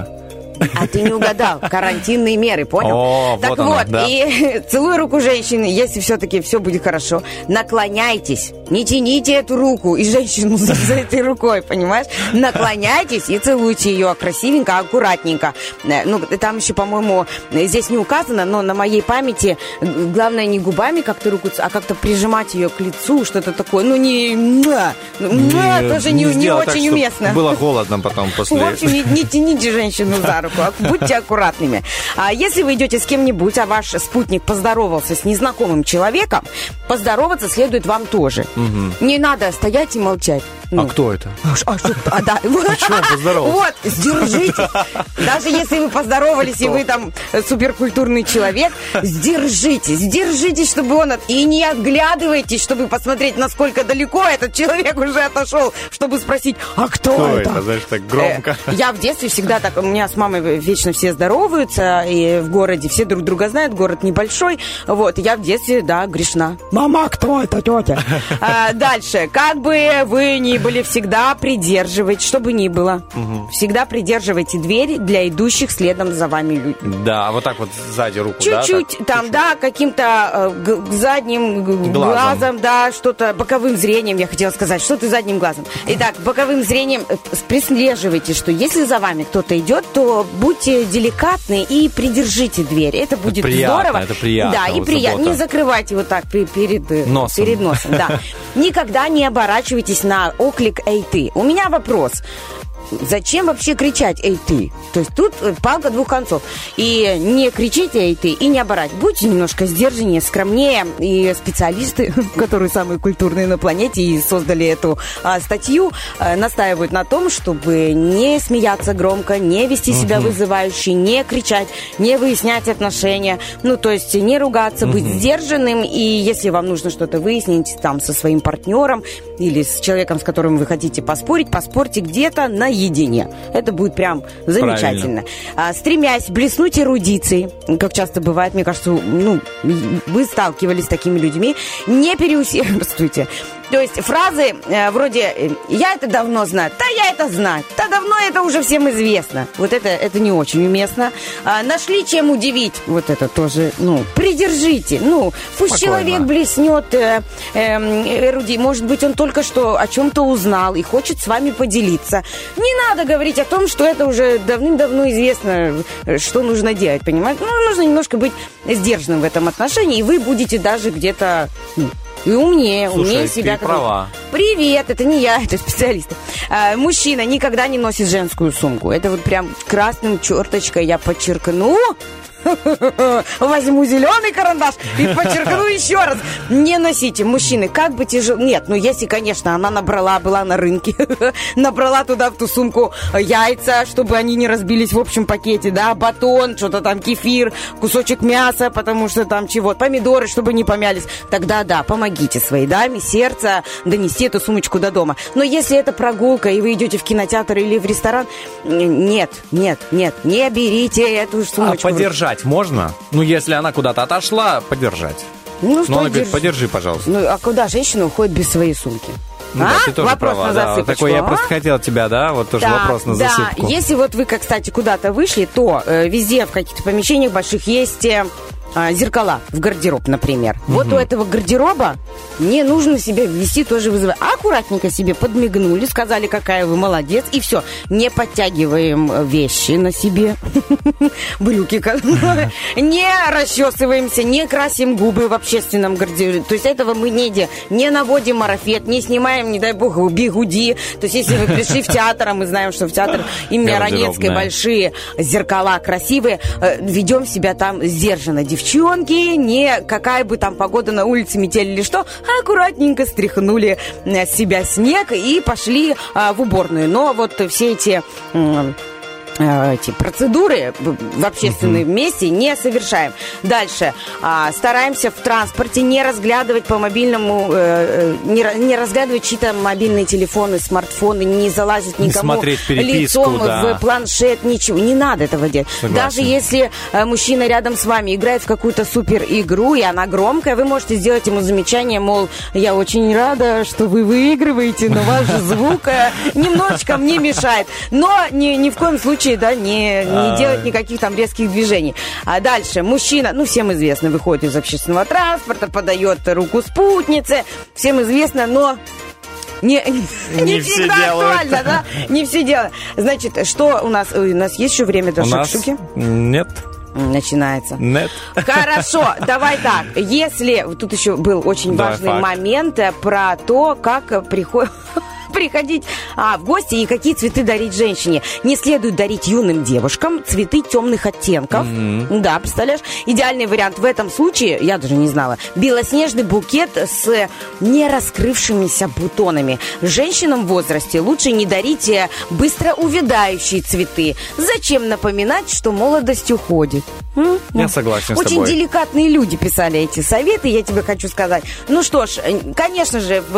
А ты не угадал. Карантинные меры, понял? О, так вот вот, да. и целуй руку женщины, если все-таки все будет хорошо. Наклоняйтесь. Не тяните эту руку и женщину за, за этой рукой, понимаешь? Наклоняйтесь и целуйте ее красивенько, аккуратненько. Э, Ну, там еще, по-моему, здесь не указано, но на моей памяти главное не губами как-то руку, а как-то прижимать ее к лицу, что-то такое. Ну, не... муа. Ну, муа тоже не, не так, очень чтоб уместно. Было холодно потом после. В общем, не, не тяните женщину за руку, а будьте аккуратными. А если вы идете с кем-нибудь, а ваш спутник поздоровался с незнакомым человеком, поздороваться следует вам тоже. Не надо стоять и молчать. А Ну, кто это? а, а что? А, да. Он поздоровался? Вот, сдержите. Даже если вы поздоровались, и вы там суперкультурный человек, сдержите, сдержитесь, чтобы он... от- И не отглядывайтесь, чтобы посмотреть, насколько далеко этот человек уже отошел, чтобы спросить, а кто, Кто это? это? Знаешь, так громко. Э, Я в детстве всегда так, у меня с мамой вечно все здороваются, и в городе все друг друга знают, город небольшой, вот, я в детстве, да, грешна. Мама, кто это, тетя? А, Дальше, как бы вы ни были, всегда придерживайте, что бы ни было, всегда придерживайте двери для идущих следом за вами людей. Да, вот так вот сзади руку, да? Чуть-чуть так? там, да, каким-то э, г- задним Глазом. глазом, да, что-то боковым зрением, я хотела сказать, что ты задним глазом. Итак, боковым зрением э, прислеживайте, что если за вами кто-то идет, то будьте деликатны и придержите дверь. Это будет приятно, здорово. это приятно, Да, и приятно. Не закрывайте вот так пе- перед э, Носом. Перед носом, да. Никогда не оборачивайтесь на оклик «Эй, ты». У меня вопрос. Зачем вообще кричать «Эй, ты»? То есть тут э, палка двух концов. И не кричите «Эй, ты» и не оборать. Будьте немножко сдержаннее, скромнее. И специалисты, которые самые культурные на планете и создали эту а, статью, а, настаивают на том, чтобы не смеяться громко, не вести себя вызывающе, не кричать, не выяснять отношения. Ну, то есть не ругаться, быть сдержанным. И если вам нужно что-то выяснить там со своим партнером или с человеком, с которым вы хотите поспорить, поспорьте где-то наедине. Это будет прям замечательно. А, стремясь блеснуть эрудицией, как часто бывает, мне кажется, ну, вы сталкивались с такими людьми, не переусердствуйте. То есть фразы э, вроде э, «я это давно знаю», «да я это знаю», «да давно это уже всем известно». Вот это, это не очень уместно. А, нашли чем удивить, вот это тоже, ну, придержите. Ну, пусть Спокойно. человек блеснет э, эм, эруди. Может быть, он только что о чем-то узнал и хочет с вами поделиться. Не надо говорить о том, что это уже давным-давно известно, э, что нужно делать, понимаете? Ну, нужно немножко быть сдержанным в этом отношении, и вы будете даже где-то ну, и умнее, Слушай, умнее ты себя. как бы. права. Привет, это не я, это специалисты. А, мужчина никогда не носит женскую сумку. Это вот прям красным черточкой я подчеркну. Возьму зеленый карандаш и подчеркну еще раз. Не носите, мужчины, как бы тяжело... Нет, ну если, конечно, она набрала, была на рынке, набрала туда в ту сумку яйца, чтобы они не разбились в общем пакете, да, батон, что-то там, кефир, кусочек мяса, потому что там чего, помидоры, чтобы не помялись. Тогда да, помогите своей даме, сердце, донести эту сумочку до дома. Но если это прогулка, и вы идете в кинотеатр или в ресторан, нет, нет, нет, не берите эту А сумочку. Подержать можно? Ну, если она куда-то отошла, подержать. Ну, что Но она говорит, держи? подержи, пожалуйста. Ну, а куда женщина уходит без своей сумки? Ну а? да, ты тоже Вопрос права. на да. засыпочку, Такой я а? просто хотел тебя, да, вот тоже Да, вопрос на да. засыпку. Если вот вы, кстати, куда-то вышли, то э, везде в каких-то помещениях больших есть э, а, зеркала в гардероб, например. Вот у этого гардероба не нужно себя вести тоже вызывать. Аккуратненько себе подмигнули, сказали, какая вы молодец, и все. Не подтягиваем э, вещи на себе, брюки, не расчесываемся, не красим губы в общественном гардеробе. То есть этого мы не делаем. Не наводим марафет, не снимаем, не дай бог, бигуди. То есть если вы пришли в театр, а мы знаем, что в театр имени. Ранецкой большие зеркала красивые, э, ведем себя там сдержанно. Девчонки, не какая бы там погода на улице, метель или что, аккуратненько стряхнули э, с себя снег и пошли а, в уборную. Но вот все эти эти процедуры в общественном месте не совершаем. Дальше. А, стараемся в транспорте не разглядывать по мобильному, э, э, не, не разглядывать чьи-то мобильные телефоны, смартфоны, не залазить Не никому переписку, лицом да. в планшет, ничего. Не надо этого делать. Согласен. Даже если э, мужчина рядом с вами играет в какую-то супер игру, и она громкая, вы можете сделать ему замечание, мол, я очень рада, что вы выигрываете, но ваш звук э, немножечко мне мешает. Но ни, ни в коем случае, да, не, не А. делать никаких там резких движений. А дальше мужчина, ну, всем известно, выходит из общественного транспорта, подает руку спутнице, всем известно, но не, не, Не все делают. актуально, да? Не все делают. Значит, что у нас? Ой, У нас есть еще время до У нас шук-шуки? нет, Начинается. нет. Хорошо, давай так. Если тут еще был очень Давай важный факт. момент э, про то, как э, приходит приходить а, в гости и какие цветы дарить женщине. Не следует дарить юным девушкам цветы темных оттенков. Да, представляешь? Идеальный вариант в этом случае, я даже не знала, белоснежный букет с не раскрывшимися бутонами. Женщинам в возрасте лучше не дарить э, быстро увядающие цветы. Зачем напоминать, что молодость уходит? М? Я согласен с Очень тобой. деликатные люди писали эти советы, я тебе хочу сказать. Ну что ж, э, конечно же, в,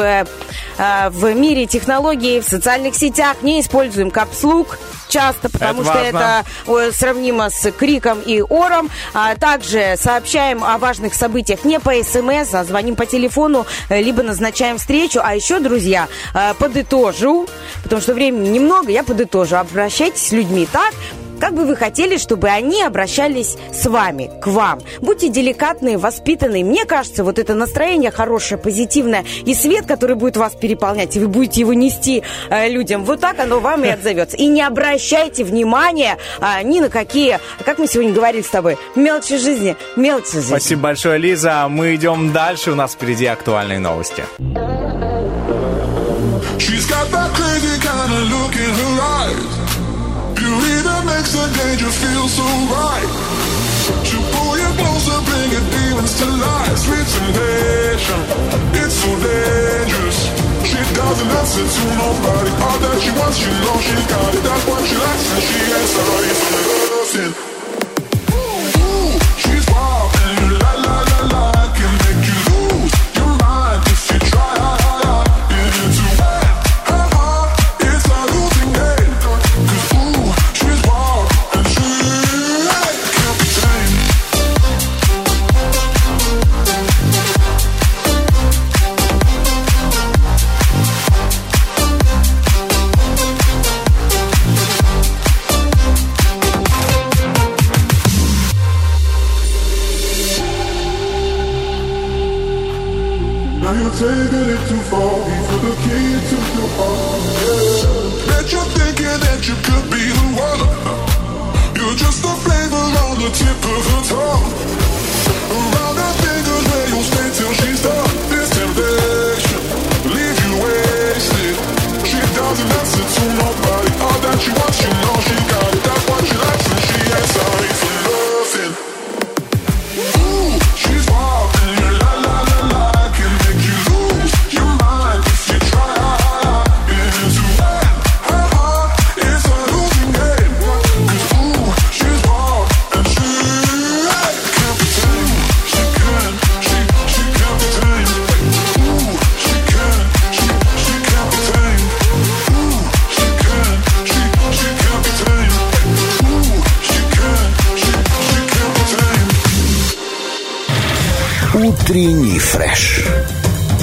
э, в мире технологий, в социальных сетях не используем капслук часто, потому Это что важно. это сравнимо с криком и ором. А также сообщаем о важных событиях не по СМС, а звоним по телефону, э, либо назначаем встречу. А еще, друзья, э, подытожу, потому что времени немного, я подытожу. Обращайтесь с людьми так, как бы вы хотели, чтобы они обращались с вами, к вам. Будьте деликатные, воспитанные. Мне кажется, вот это настроение хорошее, позитивное и свет, который будет вас переполнять, и вы будете его нести э, людям, вот так оно вам и отзовется. И не обращайте внимания а, ни на какие, как мы сегодня говорили с тобой, мелочи жизни, мелочи жизни. Спасибо большое, Лиза. Мы идем дальше. У нас впереди актуальные новости. She's got that crazy kind of look in. So right. Pull you closer, bring your demons to life. Temptation, it's so dangerous. She doesn't answer to nobody. All that she wants, she knows she got it. That's what she likes, and she ain't sorry for nothing. The tip of her tongue. Фреш.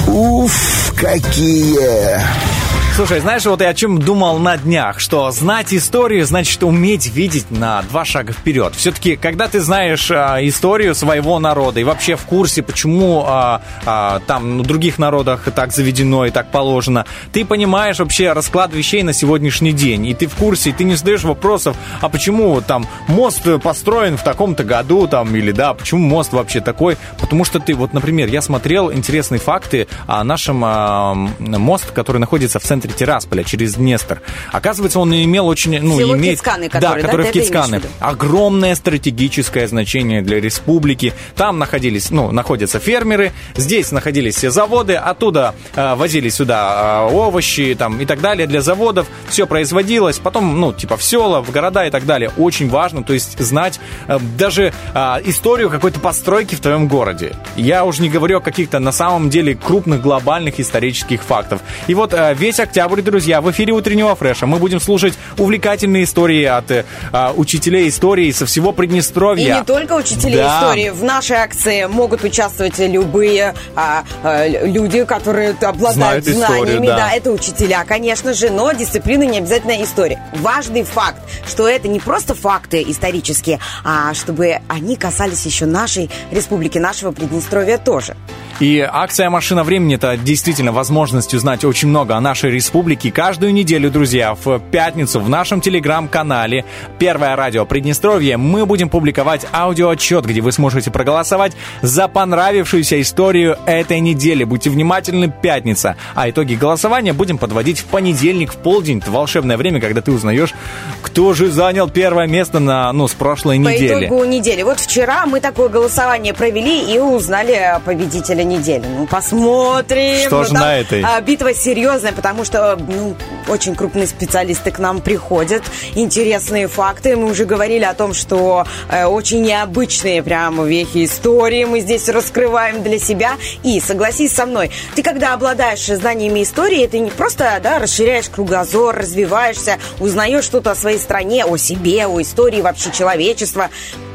Уф, какие! Слушай, знаешь, вот я о чем думал на днях, что знать историю значит уметь видеть на два шага вперед. Все-таки, когда ты знаешь а, историю своего народа и вообще в курсе, почему а, а, там в других народах так заведено и так положено, ты понимаешь вообще расклад вещей на сегодняшний день, и ты в курсе, и ты не задаешь вопросов, а почему там мост построен в таком-то году, там, или да, почему мост вообще такой, потому что ты, вот, например, я смотрел интересные факты о нашем а, мост, который находится в центре Тирасполя через Днестр. Оказывается, он имел очень... Ну, Село имеет, Кицканы, да, который, да, который ты в Кицканы. Огромное стратегическое значение для республики. Там находились, ну, находятся фермеры, здесь находились все заводы, оттуда э, возили сюда э, овощи там, и так далее для заводов. Все производилось, потом, ну, типа в села, в города и так далее. Очень важно, то есть знать э, даже э, историю какой-то постройки в твоем городе. Я уже не говорю о каких-то на самом деле крупных глобальных исторических фактов. И вот э, весь октябрь, друзья, в эфире утреннего фреша мы будем слушать увлекательные истории от э, э, учителей истории со всего И Приднестровья. не только учителей Да. истории. В нашей акции могут участвовать любые а, а, люди, которые обладают Знают историю, знаниями. да. это учителя, конечно же, но дисциплина не обязательно история. Важный факт, что это не просто факты исторические, а чтобы они касались еще нашей республики, нашего Приднестровья тоже. И акция «Машина времени» — это действительно возможность узнать очень много о нашей республике. Каждую неделю, друзья, в пятницу в нашем телеграм-канале «Первое радио Приднестровье» мы будем публиковать аудиоотчет, где вы сможете проголосовать за понравившуюся историю этой недели. Будьте внимательны, пятница. А итоги голосования будем подводить в понедельник в полдень. Это волшебное время, когда ты узнаешь, кто же занял первое место на, ну, с прошлой По недели. итогу недели. Вот вчера мы такое голосование провели и узнали победителя недели. Ну, посмотрим. Что Ну, же на этой? а, битва серьезная, потому что ну, очень крупные специалисты к нам приходят. Интересные факты. Мы уже говорили о том, что э, очень необычные прямо вехи истории мы здесь раскрываем для себя. И согласись со мной, ты когда обладаешь знаниями истории, ты не просто да, расширяешь кругозор, развиваешься, узнаешь что-то о своей стране, о себе, о истории вообще человечества.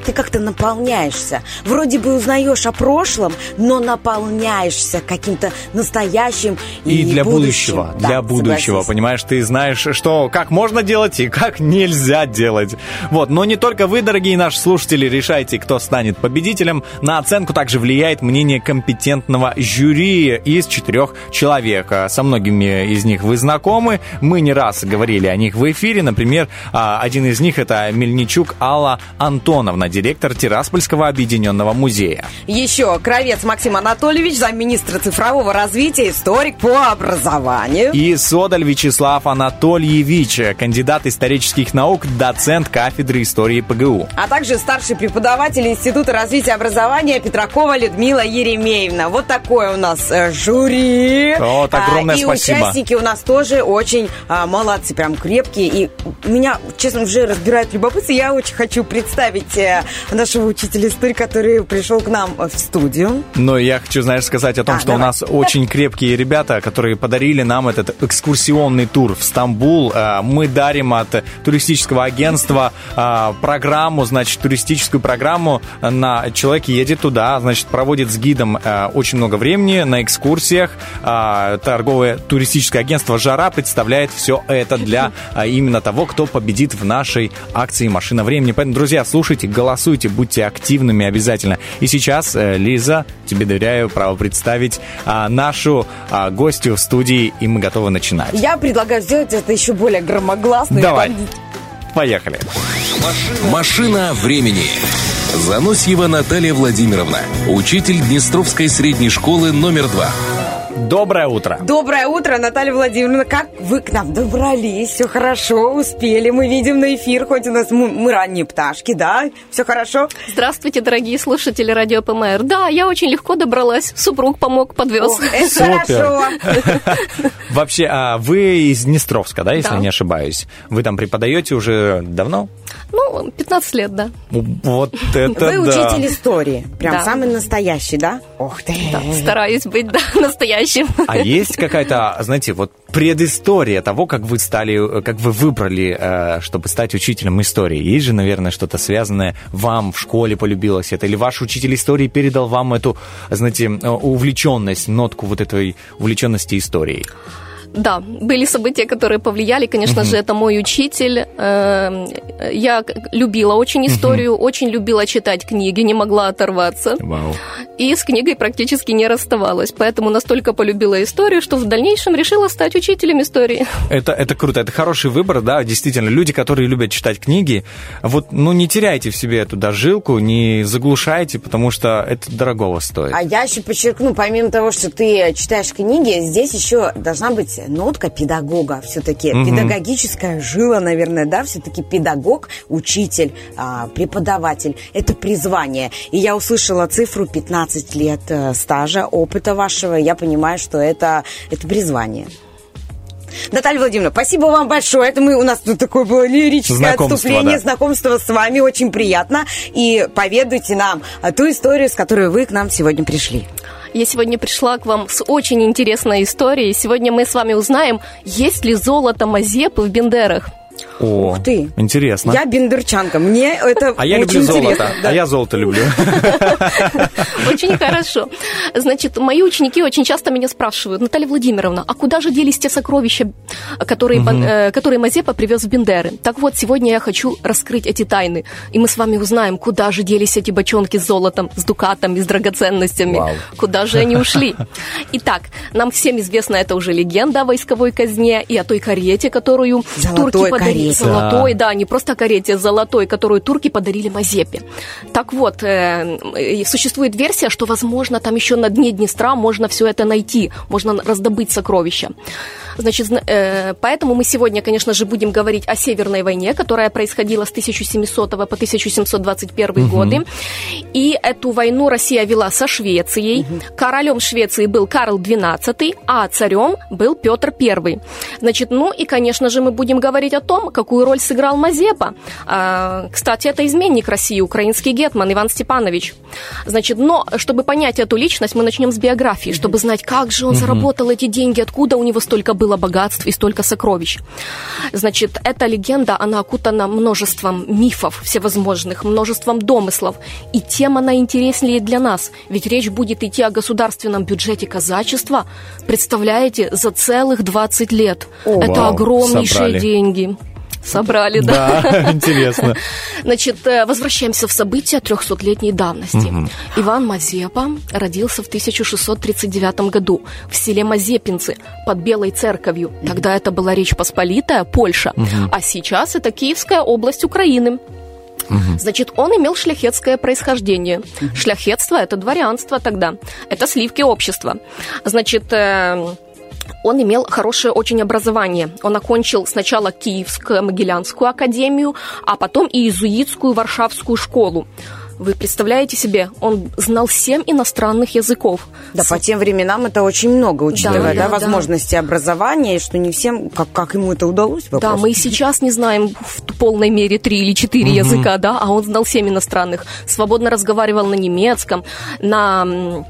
Ты как-то наполняешься. Вроде бы узнаешь о прошлом, но наполняешься каким-то настоящим и, И для будущим. будущего, Да, для будущего, согласись. понимаешь, ты знаешь, что как можно делать и как нельзя делать. Вот, но не только вы, дорогие наши слушатели, решаете, кто станет победителем. На оценку также влияет мнение компетентного жюри из четырех человек. А Со многими из них вы знакомы, мы не раз говорили о них в эфире. Например, а, один из них это Мельничук Алла Антоновна, директор Тираспольского объединенного музея. Еще Кровец Максим Анатольевич, замминистра цифрового развития, историк по образованию. И Содаль Вячеслав Анатольевич, кандидат исторических наук, доцент кафедры истории ПГУ. А также старший преподаватель Института развития образования Петракова Людмила Еремеевна. Вот такое у нас э, жюри. Вот, огромное А, и спасибо. участники у нас тоже очень а, молодцы, прям крепкие. И меня, честно, уже разбирает любопытство. Я очень хочу представить э, нашего учителя истории, который пришел к нам в студию. Но я хочу, знаешь, сказать о том, А, что у давай. нас очень крепкие ребята, которые подарили нам этот экскурсионный тур в Стамбул. А, Мы дарим от туристического агентства а, программу, значит, туристическую программу. На человек едет туда, значит, проводит с гидом а, очень много времени на экскурсиях. Торговое туристическое агентство «Жара» представляет все это для именно того, кто победит в нашей акции «Машина времени». Поэтому, друзья, слушайте, голосуйте, будьте активными обязательно. И сейчас, э, Лиза, тебе доверяю право представить а, нашу а, гостью в студии, и мы готовы начинать. Я предлагаю сделать это еще более громогласно. и Давай. там- Поехали. Машина времени. Заносьева Наталья Владимировна, учитель Днестровской средней школы номер два. Доброе утро. Доброе утро, Наталья Владимировна. Как вы к нам добрались? Все хорошо, успели. Мы видим на эфир, хоть у нас мы, мы ранние пташки, да? Все хорошо? Здравствуйте, дорогие слушатели радио ПМР. Да, я очень легко добралась. Супруг помог, подвез. Ох, это Супер. хорошо. Вообще, а, вы из Днестровска, да, если Да. не ошибаюсь? Вы там преподаете уже давно? Ну, 15 лет, да. Вот это Вы да. учитель истории. Прям Да. самый настоящий, да? Ох ты. Стараюсь быть, да, настоящим. А есть какая-то, знаете, вот предыстория того, как вы стали, как вы выбрали, э, чтобы стать учителем истории? Есть же, наверное, что-то связанное вам в школе полюбилось это? Или ваш учитель истории передал вам эту, знаете, э, увлеченность, нотку вот этой увлеченности историей? Да, были события, которые повлияли. Конечно Мгм. же, это мой учитель. Э, Я любила очень историю, очень любила читать книги, не могла оторваться. Вау. И с книгой практически не расставалась. Поэтому настолько полюбила историю, что в дальнейшем решила стать учителем истории. Это, это круто, это хороший выбор, да, действительно. Люди, которые любят читать книги, вот, ну, не теряйте в себе эту дожилку, не заглушайте, потому что это дорогого стоит. А я еще подчеркну, помимо того, что ты читаешь книги, здесь еще должна быть нотка педагога. Все-таки Мгм. педагогическая жила, наверное, да, все-таки педагог, учитель, а, преподаватель. Это призвание. И я услышала цифру 15 лет э, стажа, опыта вашего. Я понимаю, что это, это призвание. Наталья Владимировна, спасибо вам большое. Это мы, у нас тут такое было лирическое Знакомство, отступление, да. знакомство с вами очень приятно. И поведайте нам а, ту историю, с которой вы к нам сегодня пришли. Я сегодня пришла к вам с очень интересной историей. Сегодня мы с вами узнаем, есть ли золото Мазепы в Бендерах. О, Ух ты. интересно. Я бендерчанка. Мне это А я очень люблю золото, интересно. Да. а я золото люблю. Очень хорошо. Значит, мои ученики очень часто меня спрашивают, Наталья Владимировна, а куда же делись те сокровища, которые, э, которые Мазепа привез в Бендеры? Так вот, сегодня я хочу раскрыть эти тайны, и мы с вами узнаем, куда же делись эти бочонки с золотом, с дукатами, с драгоценностями, Вау. куда же они ушли. Итак, нам всем известна это уже легенда о войсковой казне и о той карете, которую Золотой турки подарили. карете. Золотой, да, не просто карете, золотой, которую турки подарили Мазепе. Так вот, э, существует версия, что, возможно, там еще на дне Днестра можно все это найти, можно раздобыть сокровища. Значит, зна- э, поэтому мы сегодня, конечно же, будем говорить о Северной войне, которая происходила с 1700 по 1721 Мгм. годы. И эту войну Россия вела со Швецией. Королем Швеции был Карл XII, а царем был Петр I. Значит, ну и, конечно же, мы будем говорить о том, какую роль сыграл Мазепа. А, кстати, это изменник России, украинский гетман Иван Степанович. Значит, но чтобы понять эту личность, мы начнем с биографии, чтобы знать, как же он заработал эти деньги, откуда у него столько было богатств и столько сокровищ. Значит, эта легенда, она окутана множеством мифов всевозможных, множеством домыслов. И тем она интереснее для нас, ведь речь будет идти о государственном бюджете казачества, представляете, за целых 20 лет. О. Это Вау, огромнейшие собрали. деньги. Собрали, да. Да, интересно. Значит, э, возвращаемся в события 300-летней давности. Мгм. Иван Мазепа родился в 1639 году в селе Мазепинцы под Белой церковью. Тогда это была Речь Посполитая, Польша, Мгм. а сейчас это Киевская область Украины. Значит, он имел шляхетское происхождение. Шляхетство – это дворянство тогда. Это сливки общества. Значит, э, он имел хорошее очень образование. Он окончил сначала Киевскую Могилянскую академию, а потом и иезуитскую Варшавскую школу. Вы представляете себе, он знал семь иностранных языков. Да, по тем временам это очень много, учитывая Да, да, да, возможности образования, и что не всем, как, как ему это удалось. Да, вопрос. мы и сейчас не знаем в полной мере три или четыре Мгм. языка, да, а он знал семь иностранных. Свободно разговаривал на немецком, на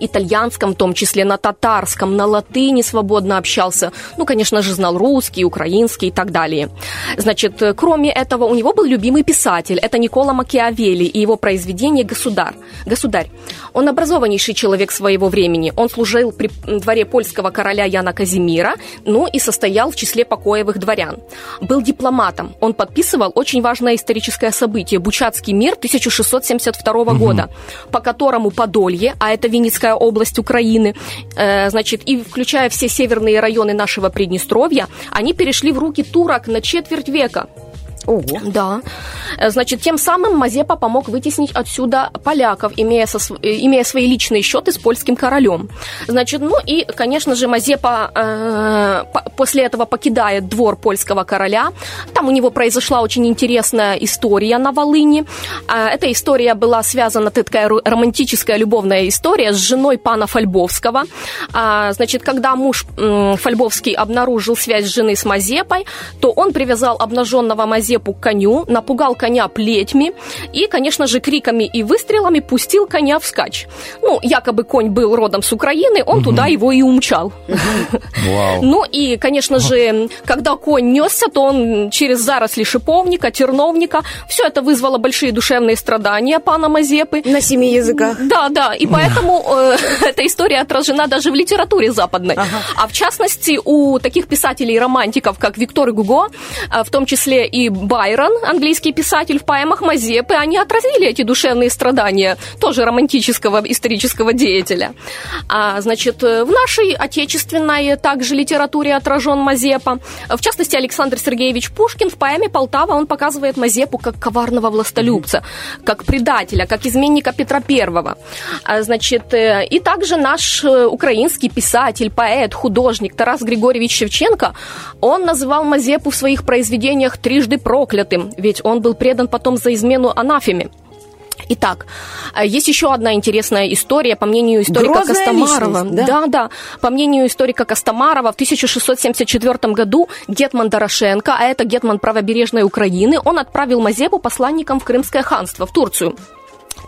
итальянском, в том числе на татарском, на латыни свободно общался. Ну, конечно же, знал русский, украинский и так далее. Значит, кроме этого, у него был любимый писатель. Это Никола Макиавелли и его произведение «Государ». «Государь». Он образованнейший человек своего времени. Он служил при дворе польского короля Яна Казимира, ну и состоял в числе покоевых дворян. Был дипломатом. Он подписывал очень важное историческое событие – Бучатский мир 1672 Мгм. года, по которому Подолье, а это Винницкая область Украины, э, значит, и включая все северные районы нашего Приднестровья, они перешли в руки турок на четверть века. Ого. Да. Э, Значит, тем самым Мазепа помог вытеснить отсюда поляков, имея, со э, имея свои личные счеты с польским королем. Значит, ну и, конечно же, Мазепа э, по- после этого покидает двор польского короля. Там у него произошла очень интересная история на Волыни. А, Эта история была связана, такая романтическая любовная история с женой пана Фальбовского. А, Значит, когда муж Фальбовский обнаружил связь жены с Мазепой, то он привязал обнаженного Мазепу Мазепу к коню, напугал коня плетьми и, конечно же, криками и выстрелами пустил коня вскачь. Ну, якобы конь был родом с Украины, он туда его и умчал. Вау. Ну и, конечно же, когда конь несся, то он через заросли шиповника, терновника. Все это вызвало большие душевные страдания пана Мазепы. На семи языках. Да, да, и поэтому э, эта история отражена даже в литературе западной. А в частности, у таких писателей-романтиков, как Виктор Гуго, э, в том числе и Байрон, английский писатель, в поэмах Мазепы, они отразили эти душевные страдания тоже романтического исторического деятеля. А, значит, в нашей отечественной также литературе отражен Мазепа. В частности, Александр Сергеевич Пушкин в поэме «Полтава» он показывает Мазепу как коварного властолюбца, как предателя, как изменника Петра Первого. А, Значит, э, и также наш э, украинский писатель, поэт, художник Тарас Григорьевич Шевченко, он называл Мазепу в своих произведениях трижды проклятым, ведь он был предан потом за измену анафеме. Итак, э, есть еще одна интересная история, по мнению историка Грозная Костомарова. личность, да? да, да. По мнению историка Костомарова, в 1674 году Гетман Дорошенко, а это Гетман правобережной Украины, он отправил Мазепу посланником в Крымское ханство, в Турцию.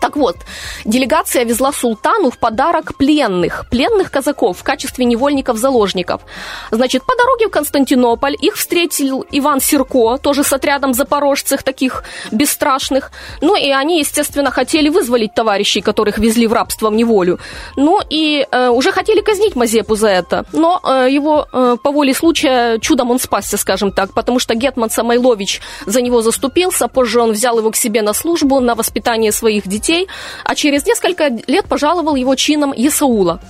Так вот, делегация везла султану в подарок пленных, пленных казаков в качестве невольников-заложников. Значит, по дороге в Константинополь их встретил Иван Сирко, тоже с отрядом запорожцев таких бесстрашных. Ну и они, естественно, хотели вызволить товарищей, которых везли в рабство в неволю. Ну и э, уже хотели казнить Мазепу за это. Но э, его э, по воле случая чудом он спасся, скажем так, потому что Гетман Самойлович за него заступился, позже он взял его к себе на службу, на воспитание своих детей, а через несколько лет пожаловал его чином Есаула.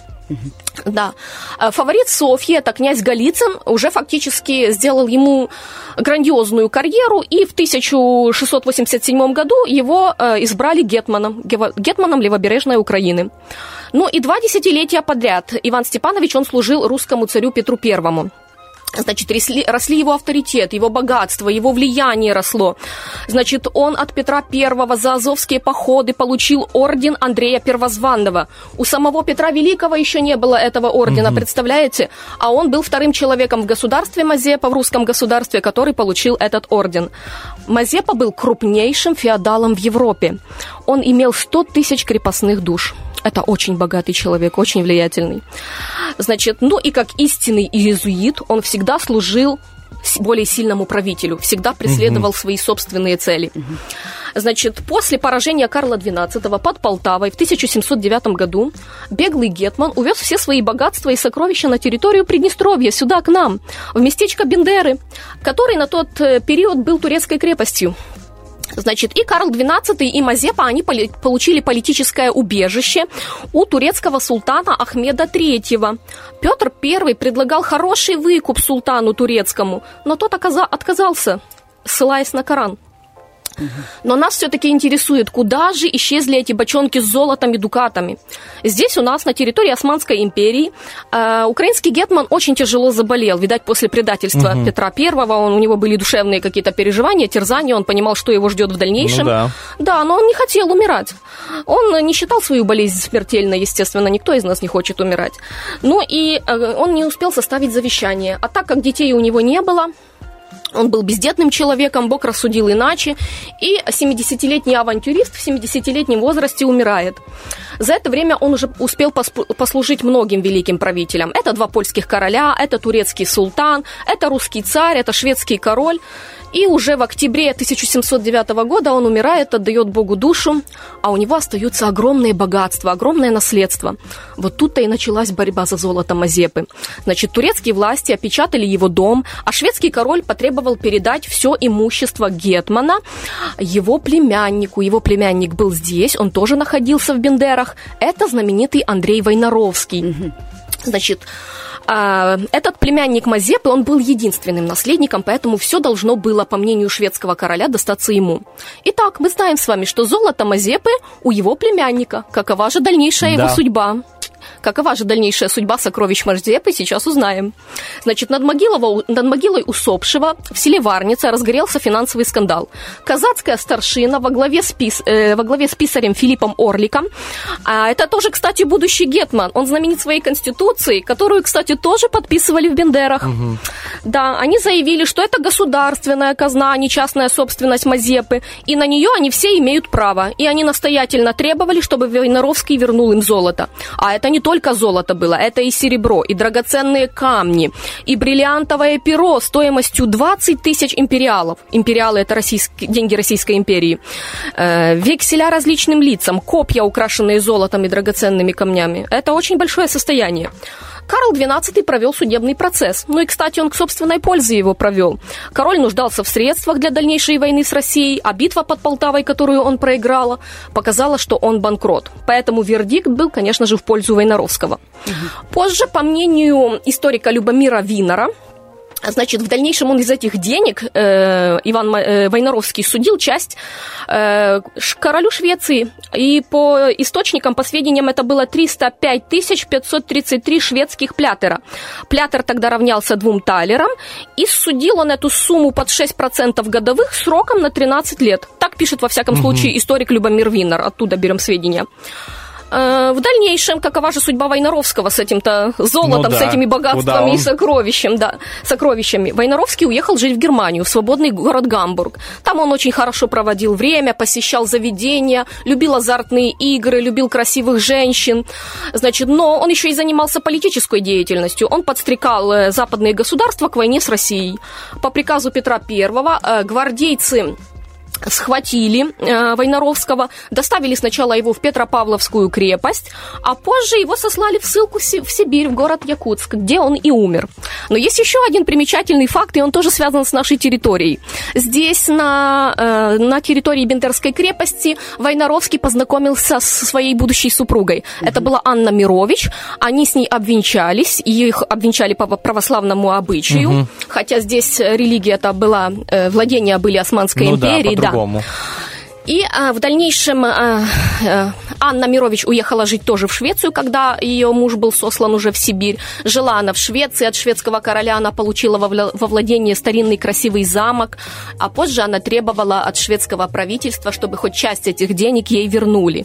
Да. А Фаворит Софьи, это князь Голицын, уже фактически сделал ему грандиозную карьеру, и в 1687 году его э, избрали гетманом, гетманом левобережной Украины. Ну и два десятилетия подряд Иван Степанович, он служил русскому царю Петру Первому. Значит, росли, росли его авторитет, его богатство, его влияние росло. Значит, он от Петра Первого за азовские походы получил орден Андрея Первозванного. У самого Петра Великого еще не было этого ордена, представляете? А он был вторым человеком в государстве Мазепа, в русском государстве, который получил этот орден. Мазепа был крупнейшим феодалом в Европе. Он имел 100 тысяч крепостных душ. Это очень богатый человек, очень влиятельный. Значит, ну и как истинный иезуит, он всегда служил более сильному правителю, всегда преследовал свои собственные цели. Значит, после поражения Карла XII под Полтавой в 1709 году беглый Гетман увез все свои богатства и сокровища на территорию Приднестровья, сюда, к нам, в местечко Бендеры, который на тот э, период был турецкой крепостью. Значит, и Карл XII, и Мазепа, они получили политическое убежище у турецкого султана Ахмеда III. Петр I предлагал хороший выкуп султану турецкому, но тот отказался, ссылаясь на Коран. Но нас все-таки интересует, куда же исчезли эти бочонки с золотом и дукатами. Здесь у нас, на территории Османской империи, э, украинский гетман очень тяжело заболел. Видать, после предательства Мгм. Петра Первого он, у него были душевные какие-то переживания, терзания, он понимал, что его ждет в дальнейшем. Ну да. Да, но он не хотел умирать. Он не считал свою болезнь смертельной, естественно, никто из нас не хочет умирать. Ну и э, он не успел составить завещание. А так как детей у него не было, он был бездетным человеком, Бог рассудил иначе, и 70-летний авантюрист в 70-летнем возрасте умирает. За это время он уже успел послужить многим великим правителям. Это два польских короля, это турецкий султан, это русский царь, это шведский король. И уже в октябре 1709 года он умирает, отдает Богу душу, а у него остаются огромные богатства, огромное наследство. Вот тут-то и началась борьба за золото Мазепы. Значит, турецкие власти опечатали его дом, а шведский король потребовал передать все имущество Гетмана его племяннику. Его племянник был здесь, он тоже находился в Бендерах. Это знаменитый Андрей Войнаровский. Значит, а, этот племянник Мазепы, он был единственным наследником, поэтому все должно было, по мнению шведского короля, достаться ему. Итак, мы знаем с вами, что золото Мазепы у его племянника. Какова же дальнейшая Да. его судьба? Какова же дальнейшая судьба сокровищ Мазепы, сейчас узнаем. Значит, над, Могилово- над могилой усопшего в селе Варница разгорелся финансовый скандал. Казацкая старшина во главе с, пис- э, во главе с писарем Филиппом Орликом, а это тоже, кстати, будущий гетман, он знаменит своей конституцией, которую, кстати, тоже подписывали в Бендерах. Да, они заявили, что это государственная казна, а не частная собственность Мазепы, и на нее они все имеют право. И они настоятельно требовали, чтобы Войнаровский вернул им золото. А это не только золото было, это и серебро, и драгоценные камни, и бриллиантовое перо стоимостью 20 тысяч империалов. Империалы – это российские, деньги Российской империи. Э, векселя различным лицам, копья, украшенные золотом и драгоценными камнями. Это очень большое состояние. Карл XII провел судебный процесс. Ну и, кстати, он к собственной пользе его провел. Король нуждался в средствах для дальнейшей войны с Россией, а битва под Полтавой, которую он проиграла, показала, что он банкрот. Поэтому вердикт был, конечно же, в пользу Войнаровского. Позже, по мнению историка Любомира Винера, Значит, в дальнейшем он из этих денег, э, Иван э, Войнаровский, судил часть э, королю Швеции. И по источникам, по сведениям, это было 305 тысяч 533 шведских плятера. Плятер тогда равнялся двум талерам. И судил он эту сумму под 6% годовых сроком на 13 лет. Так пишет, во всяком Мгм. случае, историк Любомир Винер. Оттуда берем сведения. Э, В дальнейшем, какова же судьба Войнаровского с этим-то золотом, Ну с да. этими Куда богатствами и сокровищем, да, сокровищами. Войнаровский уехал жить в Германию, в свободный город Гамбург. Там он очень хорошо проводил время, посещал заведения, любил азартные игры, любил красивых женщин. Значит, но он еще и занимался политической деятельностью. Он подстрекал э, западные государства к войне с Россией. По приказу Петра Первого э, гвардейцы схватили э, Войнаровского, доставили сначала его в Петропавловскую крепость, а позже его сослали в ссылку в Си- в Сибирь, в город Якутск, где он и умер. Но есть еще один примечательный факт, и он тоже связан с нашей территорией. Здесь, на, э, на территории Бендерской крепости, Войнаровский познакомился со своей будущей супругой. Это была Анна Мирович. Они с ней обвенчались, и их обвенчали по православному обычаю. Мгм. Хотя здесь религия-то была, э, владения были Османской Ну да, империи, да. по-другому. И а, в дальнейшем а, а, Анна Мирович уехала жить тоже в Швецию, когда ее муж был сослан уже в Сибирь. Жила она в Швеции, от шведского короля она получила во, вла- во владение старинный красивый замок, а позже она требовала от шведского правительства, чтобы хоть часть этих денег ей вернули.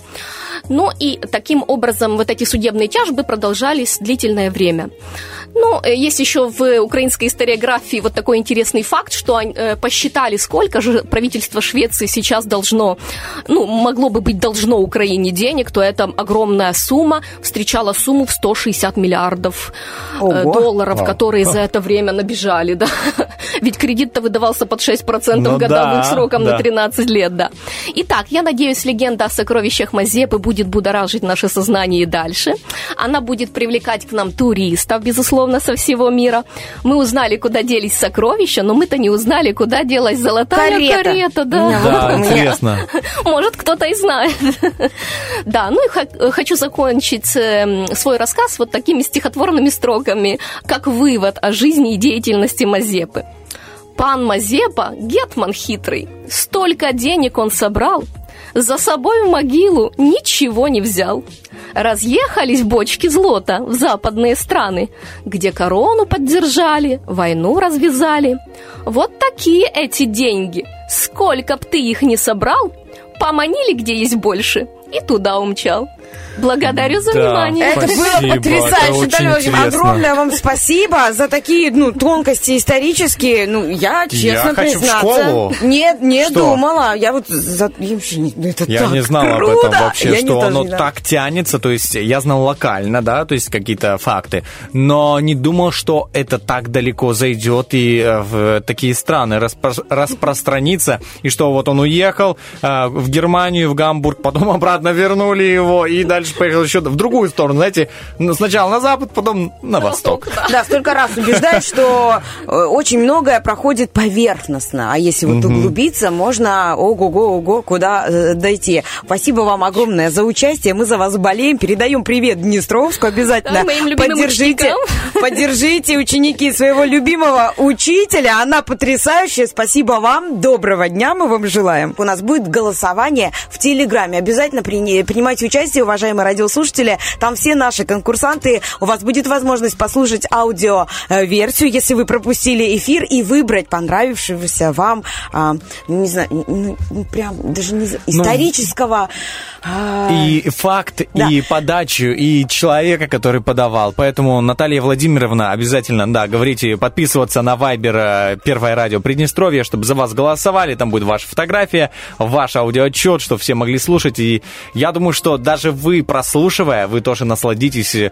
Ну и таким образом вот эти судебные тяжбы продолжались длительное время. Ну, э, есть еще в украинской историографии вот такой интересный факт, что э, посчитали, сколько же правительство Швеции сейчас должно, ну, могло бы быть должно Украине денег, то это огромная сумма встречала сумму в 160 миллиардов э, Ого. долларов, Вау. которые за это время набежали, да. Ведь кредит-то выдавался под 6% Ну годовых да, сроком на да. 13 лет, да. Итак, я надеюсь, легенда о сокровищах Мазепы будет будоражить наше сознание и дальше. Она будет привлекать к нам туристов, безусловно, со всего мира. Мы узнали, куда делись сокровища, но мы-то не узнали, куда делась золотая Карета. карета, да. Да, интересно. Может, кто-то и знает. Да, ну и хочу закончить эм, свой рассказ вот такими стихотворными строками, как вывод о жизни и деятельности Мазепы. Пан Мазепа, гетман хитрый, столько денег он собрал, за собой в могилу ничего не взял. Разъехались бочки злота в западные страны, где корону поддержали, войну развязали. Вот такие эти деньги. Сколько б ты их не собрал, поманили, где есть больше, и туда умчал. Благодарю за Да, внимание. Это Спасибо, было потрясающе, интересно. Огромное вам спасибо за такие ну, тонкости исторические. Ну, я, честно хочу в признаться... школу. Нет, не Что? думала. Я вот... За... я вообще не- ну, это Я так не знал об круто. этом вообще, Я что оно знала. так тянется. То есть я знал локально, да, то есть какие-то факты, но не думал, что это так далеко зайдет и э, в такие страны распро- распространится, и что вот он уехал э, в Германию, в Гамбург, потом обратно вернули его и дальше поехал еще в другую сторону, знаете, сначала на запад, потом на восток. Да, столько раз убеждают, что э, очень многое проходит поверхностно, а если вот углубиться, можно ого-го, ого, куда э, дойти. Спасибо вам огромное за участие, мы за вас болеем, передаем привет Днестровску обязательно. Поддержите. Поддержите, ученики, своего любимого учителя. Она потрясающая. Спасибо вам. Доброго дня мы вам желаем. У нас будет голосование в Телеграме. Обязательно при- принимайте участие, уважаемые радиослушатели. Там все наши конкурсанты. У вас будет возможность послушать аудиоверсию, если вы пропустили эфир, и выбрать понравившегося вам, а, не знаю, ну, ну, прям даже не знаю, исторического... а, И факт, Да. и подачу, и человека, который подавал. Поэтому, Наталья Владимировна, обязательно, да, говорите, подписываться на Вайбер э, Первое радио Приднестровье, чтобы за вас голосовали. Там будет ваша фотография, ваш аудиоотчет, чтобы все могли слушать. И я думаю, что даже вы, прослушивая, вы тоже насладитесь, э,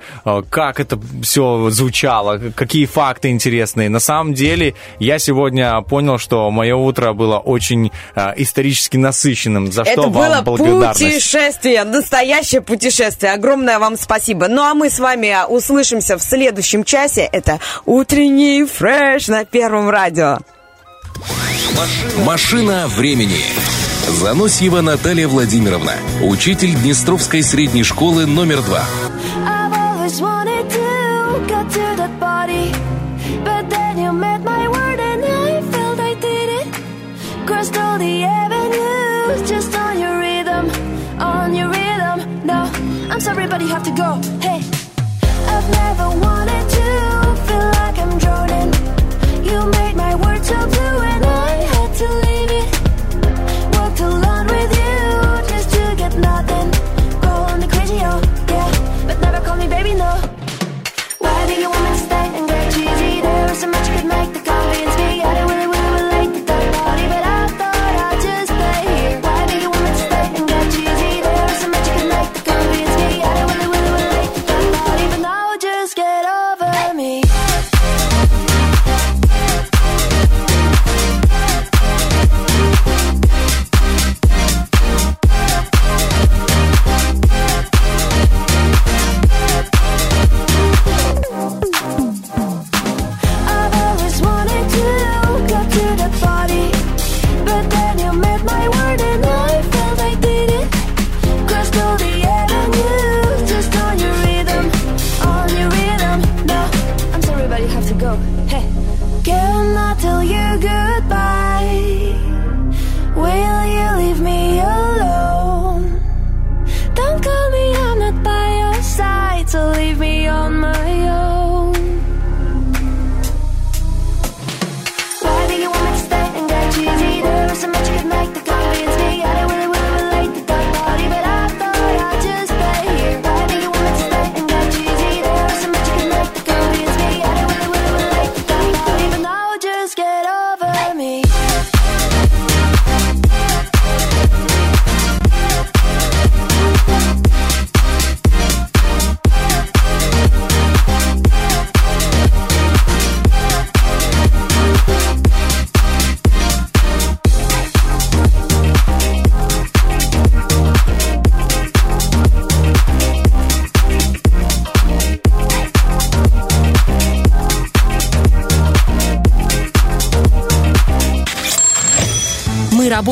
как это все звучало, какие факты интересные. На самом деле, я сегодня понял, что мое утро было очень э, исторически насыщенным, за что Это вам было благодарность. путешествие, настоящее путешествие. Огромное вам спасибо. Ну а мы с вами услышимся в следующем часе. Это утренний фреш на Первом радио. Машина времени. Заносьева Наталья Владимировна, учитель Днестровской средней школы номер два. I've always wanted to get to that party,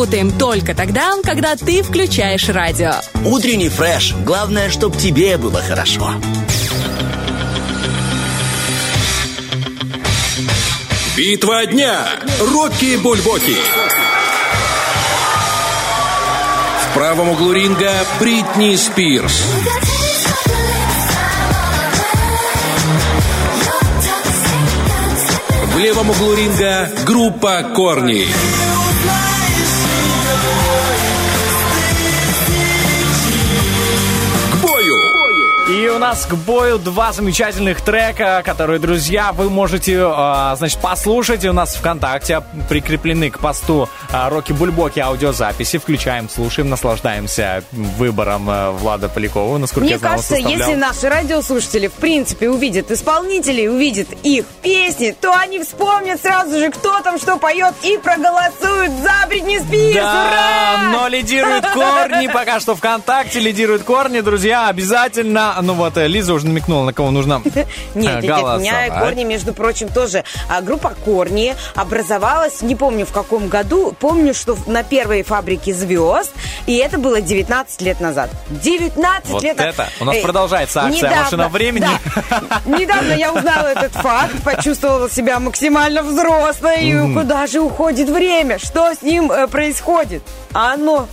работаем только тогда, когда ты включаешь радио. Утренний фреш. Главное, чтоб тебе было хорошо. Битва дня. Рокки Бульбоки. В правом углу ринга Бритни Спирс. В левом углу ринга группа Корни. У нас к бою два замечательных трека, которые, друзья, вы можете, э, значит, послушать. У нас ВКонтакте прикреплены к посту э, Роки Бульбоки аудиозаписи. Включаем, слушаем, наслаждаемся выбором э, Влада Полякова. Насколько Мне я знал, кажется, составлял. если наши радиослушатели, в принципе, увидят исполнителей, увидят их песни, то они вспомнят сразу же, кто там что поет, и проголосуют за Бритни Спирс. Да, Ура! но лидируют корни, пока что ВКонтакте лидируют корни, друзья, обязательно, ну вот э, Лиза уже намекнула, на кого нужно Нет, нет, у меня корни, между прочим, тоже. А, группа Корни образовалась, не помню в каком году, помню, что на первой фабрике звезд, и это было 19 лет назад. 19 Вот лет назад. это. У нас Э, продолжается акция недавно- «Машина времени». да. Недавно я узнала этот факт, почувствовала себя максимально взрослой. И Мгм. куда же уходит время? Что с ним э, происходит? А оно,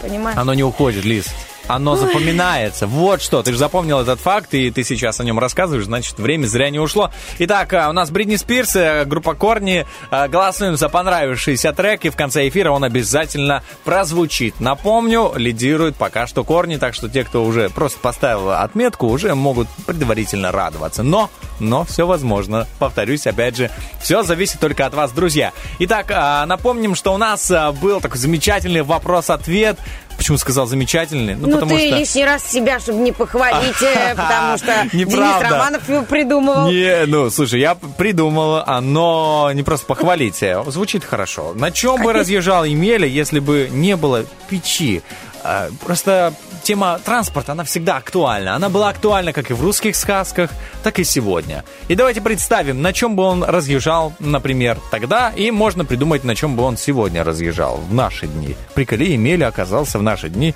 понимаешь? Оно не уходит, Лиз. Оно запоминается. Вот что. Ты же запомнил этот факт, и ты сейчас о нем рассказываешь, значит, время зря не ушло. Итак, а, у нас Бритни Спирс, э, группа Корни. А, Голосуем за понравившийся трек, и в конце эфира он обязательно прозвучит. Напомню, лидирует пока что Корни, так что те, кто уже просто поставил отметку, уже могут предварительно радоваться. Но, но все возможно. Повторюсь, опять же, все зависит только от вас, друзья. Итак, напомним, что у нас был такой замечательный вопрос-ответ. Почему сказал замечательный? Ну, потому ты что... лишний раз себя, чтобы не похвалить, э, потому что Денис. Романов его придумывал. Не, ну, слушай, я придумал, оно не просто похвалить, а звучит хорошо. На чем бы разъезжал Емеля, если бы не было печи? А, Просто тема транспорта, она всегда актуальна. Она была актуальна как и в русских сказках, так и сегодня. И давайте представим, на чем бы он разъезжал, например, тогда, и можно придумать, на чем бы он сегодня разъезжал в наши дни. Приколи, Емеля оказался в наши дни.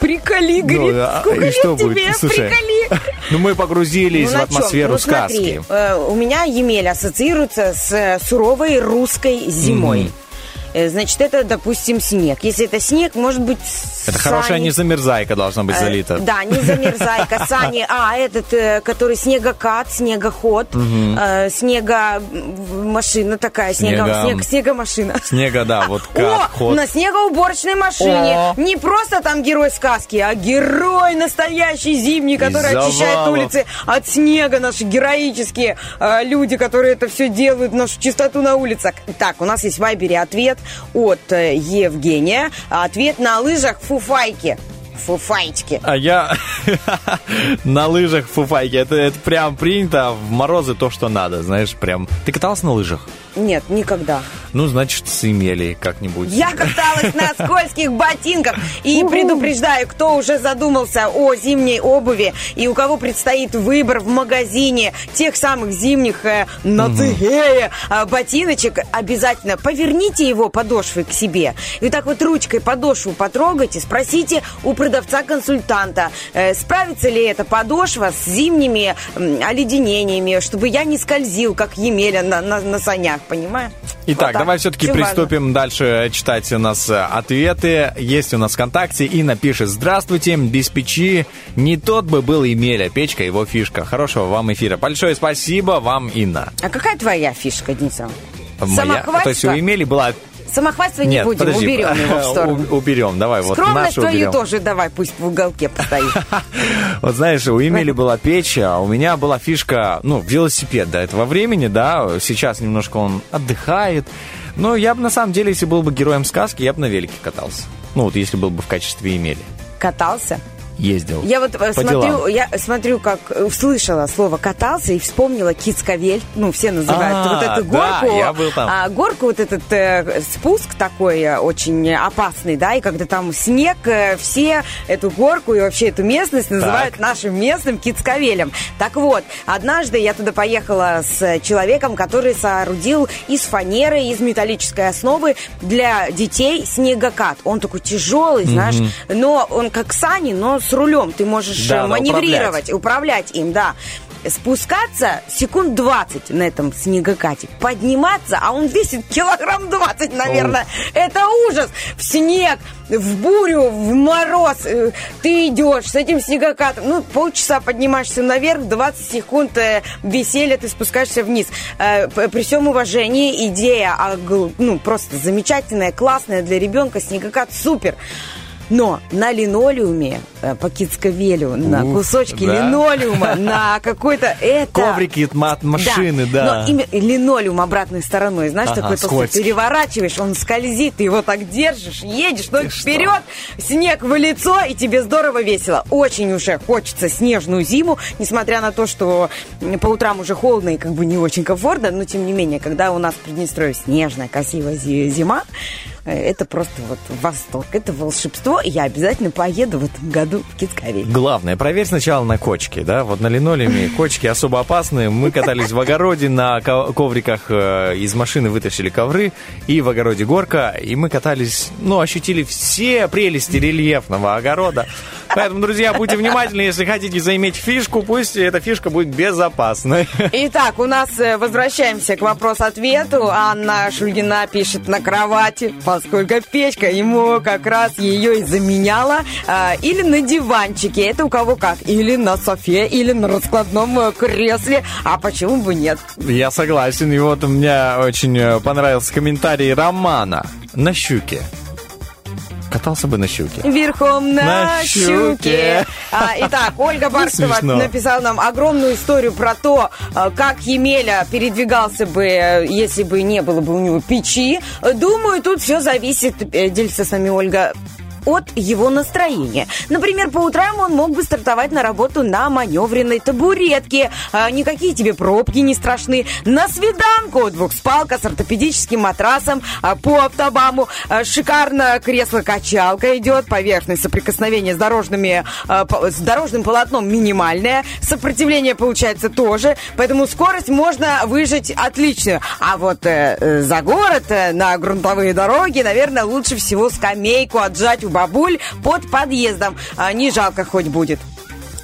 Приколи, Ну, говорит, а- сколько и что тебе? будет? Слушай, Приколи. Ну, мы погрузились Ну, в атмосферу Ну, сказки. смотри, э, у меня Емель ассоциируется с суровой русской зимой. Мгм. Э, Значит, это, допустим, снег. Если это снег, может быть, Это хорошая сани. незамерзайка должна быть Э, залита. Да, не замерзайка, сани. А, этот, э, который снегокат, снегоход, м, машина такая, снега, Снега- снег, снегомашина. Снега, да, вот О, кат, ход. на снегоуборочной машине. О. Не просто там герой сказки, а герой настоящий зимний, который очищает улицы от снега. Наши героические люди, которые это все делают, нашу чистоту на улицах. Так, у нас есть в Вайбере ответ от э, Евгения. Ответ на лыжах фуфайки. Фуфайчики. А я на лыжах фуфайки. Это, это прям принято в морозы то, что надо, знаешь, прям. Ты катался на лыжах? Нет, никогда. Ну, значит, с Емелей как-нибудь. Я каталась на скользких ботинках и предупреждаю, кто уже задумался о зимней обуви и у кого предстоит выбор в магазине тех самых зимних э, нацигея э, ботиночек, обязательно поверните его подошвой к себе и так вот ручкой подошву потрогайте, спросите у продавца-консультанта, э, справится ли эта подошва с зимними м, оледенениями, чтобы я не скользил, как Емеля на, на- на санях, понимаешь? Итак, Вот так. давай все-таки Всё важно. приступим дальше читать у нас э, ответы. Есть у нас ВКонтакте. Инна пишет, здравствуйте, без печи не тот бы был Емеля, печка его фишка. Хорошего вам эфира. Большое спасибо вам, Инна. А какая твоя фишка, Дениса? Моя, Самохвальство? то есть у Емели была... Самохвальство не Нет, будем, подожди. уберем его в сторону. Уберем, давай, вот Скромность твою уберем. тоже давай, пусть в уголке постоит. Вот знаешь, у Эмили была печь, а у меня была фишка, ну, велосипед до этого времени, да, сейчас немножко он отдыхает. Но я бы, на самом деле, если был бы героем сказки, я бы на велике катался. Ну, вот если был бы в качестве Эмили. Катался? Ездил. Я вот э, По смотрю, делам. я смотрю, как э, услышала слово катался и вспомнила Кицковель. Ну, все называют А, вот эту да, горку. я был там. а, горку, вот этот э, спуск такой э, очень опасный, да, и когда там снег, э, все эту горку и вообще эту местность называют нашим местным Кицковелем. Так вот, однажды я туда поехала с человеком, который соорудил из фанеры, из металлической основы для детей снегокат. Он такой тяжелый, знаешь, Мгм. но он как сани, но с рулем. Ты можешь Да, э, да, маневрировать, управлять. им, да. Спускаться секунд 20 на этом снегокате. Подниматься, а он весит килограмм 20, наверное. Это ужас. В снег, в бурю, в мороз. Э, Ты идешь с этим снегокатом. Ну, полчаса поднимаешься наверх, 20 секунд э, веселья, ты спускаешься вниз. При всем уважении, идея а, ну, просто замечательная, классная для ребенка. Снегокат супер. Но на линолеуме э, по кицковелю, на Ух, кусочки да. линолеума, на какой-то это... Коврики от машины, да. Но именно линолеум обратной стороной, знаешь, Ага, такой скользкий. переворачиваешь, он скользит, ты его так держишь, едешь, ноги вперед, снег в лицо, и тебе здорово весело. Очень уже хочется снежную зиму, несмотря на то, что по утрам уже холодно и как бы не очень комфортно, но тем не менее, когда у нас в Приднестровье снежная, красивая зи- зима, это просто вот восторг, это волшебство. я обязательно поеду в этом году в Кицкавей. Главное, проверь сначала на кочке, да, вот на линолеуме кочки особо опасные. Мы катались в огороде на ко- ковриках э, из машины, вытащили ковры, и в огороде горка, и мы катались, ну, ощутили все прелести рельефного огорода. Поэтому, друзья, будьте внимательны, если хотите заиметь фишку, пусть эта фишка будет безопасной. Итак, у нас э, возвращаемся к вопрос-ответу. Анна Шульгина пишет на кровати, поскольку печка ему как раз ее и заменяла. А, или на диванчике, это у кого как. Или на софе, или на раскладном э, кресле. А почему бы нет? Я согласен, и вот мне очень э, понравился комментарий Романа на щуке. Катался бы на щуке. Верхом на, На щуке. щуке. А, итак, Ольга Барскова Смешно. написала нам огромную историю про то, а, как Емеля передвигался бы, э, если бы не было бы у него печи. Думаю, тут все зависит, э, делится с нами Ольга, от его настроения. Например, по утрам он мог бы стартовать на работу на маневренной табуретке. А, никакие тебе пробки не страшны. На свиданку двухспалка с ортопедическим матрасом а, по автобаму. А, шикарно кресло-качалка идет. Поверхность соприкосновения с, дорожными, а, с дорожным полотном минимальная. Сопротивление получается тоже. Поэтому скорость можно выжить отличную. А вот э, э, за город, э, на грунтовые дороги, наверное, лучше всего скамейку отжать у бабуль под подъездом. А, не жалко хоть будет.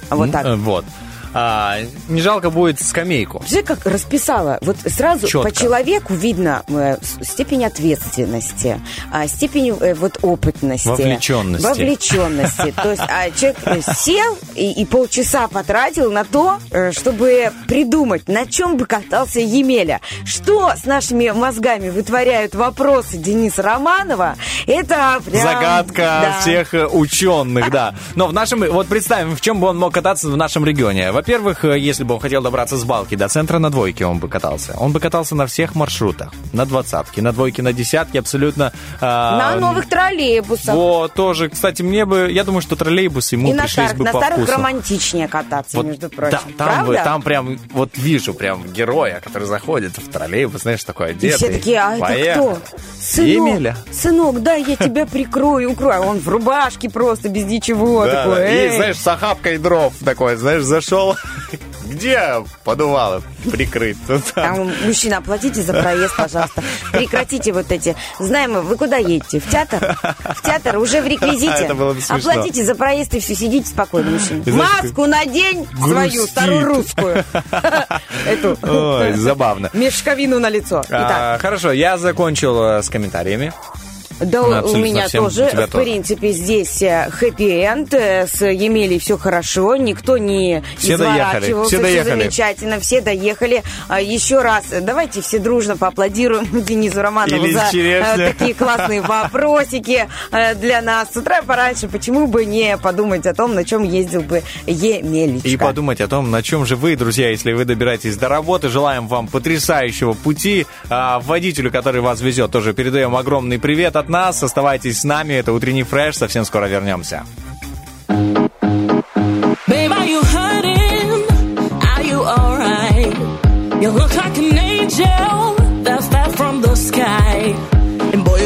Вот так. Э, Вот. А, не жалко будет скамейку. Все как расписала. Вот сразу Чётко. по человеку видно э, степень ответственности, а, степень э, вот опытности. Вовлечённости. Вовлеченности. То есть а, человек э, сел и, и полчаса потратил на то, чтобы придумать, на чем бы катался Емеля. Что с нашими мозгами вытворяют вопросы Дениса Романова, это прям... Загадка да. всех ученых, да. Но в нашем, вот представим, в чем бы он мог кататься в нашем регионе. Во-первых, э, если бы он хотел добраться с балки до центра, на двойке он бы катался. Он бы катался на всех маршрутах. На двадцатке, на двойке, на десятке, абсолютно... а, На новых троллейбусах. Вот, тоже, кстати, мне бы, я думаю, что троллейбусы ему и на, пришлись старых- бы на по старых вкусу. романтичнее кататься, Вот, между прочим. Да, там, бы, Правда? там прям, вот вижу прям героя, который заходит в троллейбус, знаешь, такой И одетый. все такие, а это кто? Сынок, Емеля. сынок, да, я тебя прикрою, укрою. А он в рубашке просто, без ничего. Да, такой, да. И, знаешь, с охапкой дров такой, знаешь, зашел. Где подувало прикрыть? Тут Там, мужчина, оплатите за проезд, пожалуйста. Прекратите вот эти. Знаем, мы, вы куда едете? В театр? В театр уже в реквизите. Это было бы смешно. Оплатите за проезд и все, сидите спокойно, мужчина. Маску надень свою, старую русскую. Эту. Ой, забавно. Мешковину на лицо. Итак, А, хорошо, я закончил э, с комментариями. Да, у меня всем, тоже, у в тоже. принципе, здесь хэппи-энд, с Емелей все хорошо, никто не Все доехали, изворачивался, все доехали. замечательно, все доехали. А, Еще раз, давайте все дружно поаплодируем Денису Романову Или за черешня. э, такие классные вопросики э, для нас. С утра пораньше, почему бы не подумать о том, на чем ездил бы Емелечка. И подумать о том, на чем же вы, друзья, если вы добираетесь до работы. Желаем вам потрясающего пути. А, водителю, который вас везет, тоже передаем огромный привет от нас. Оставайтесь с нами. Это утренний фреш. Совсем скоро вернемся.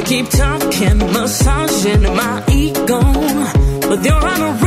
Keep talking, massaging my ego. But you're on a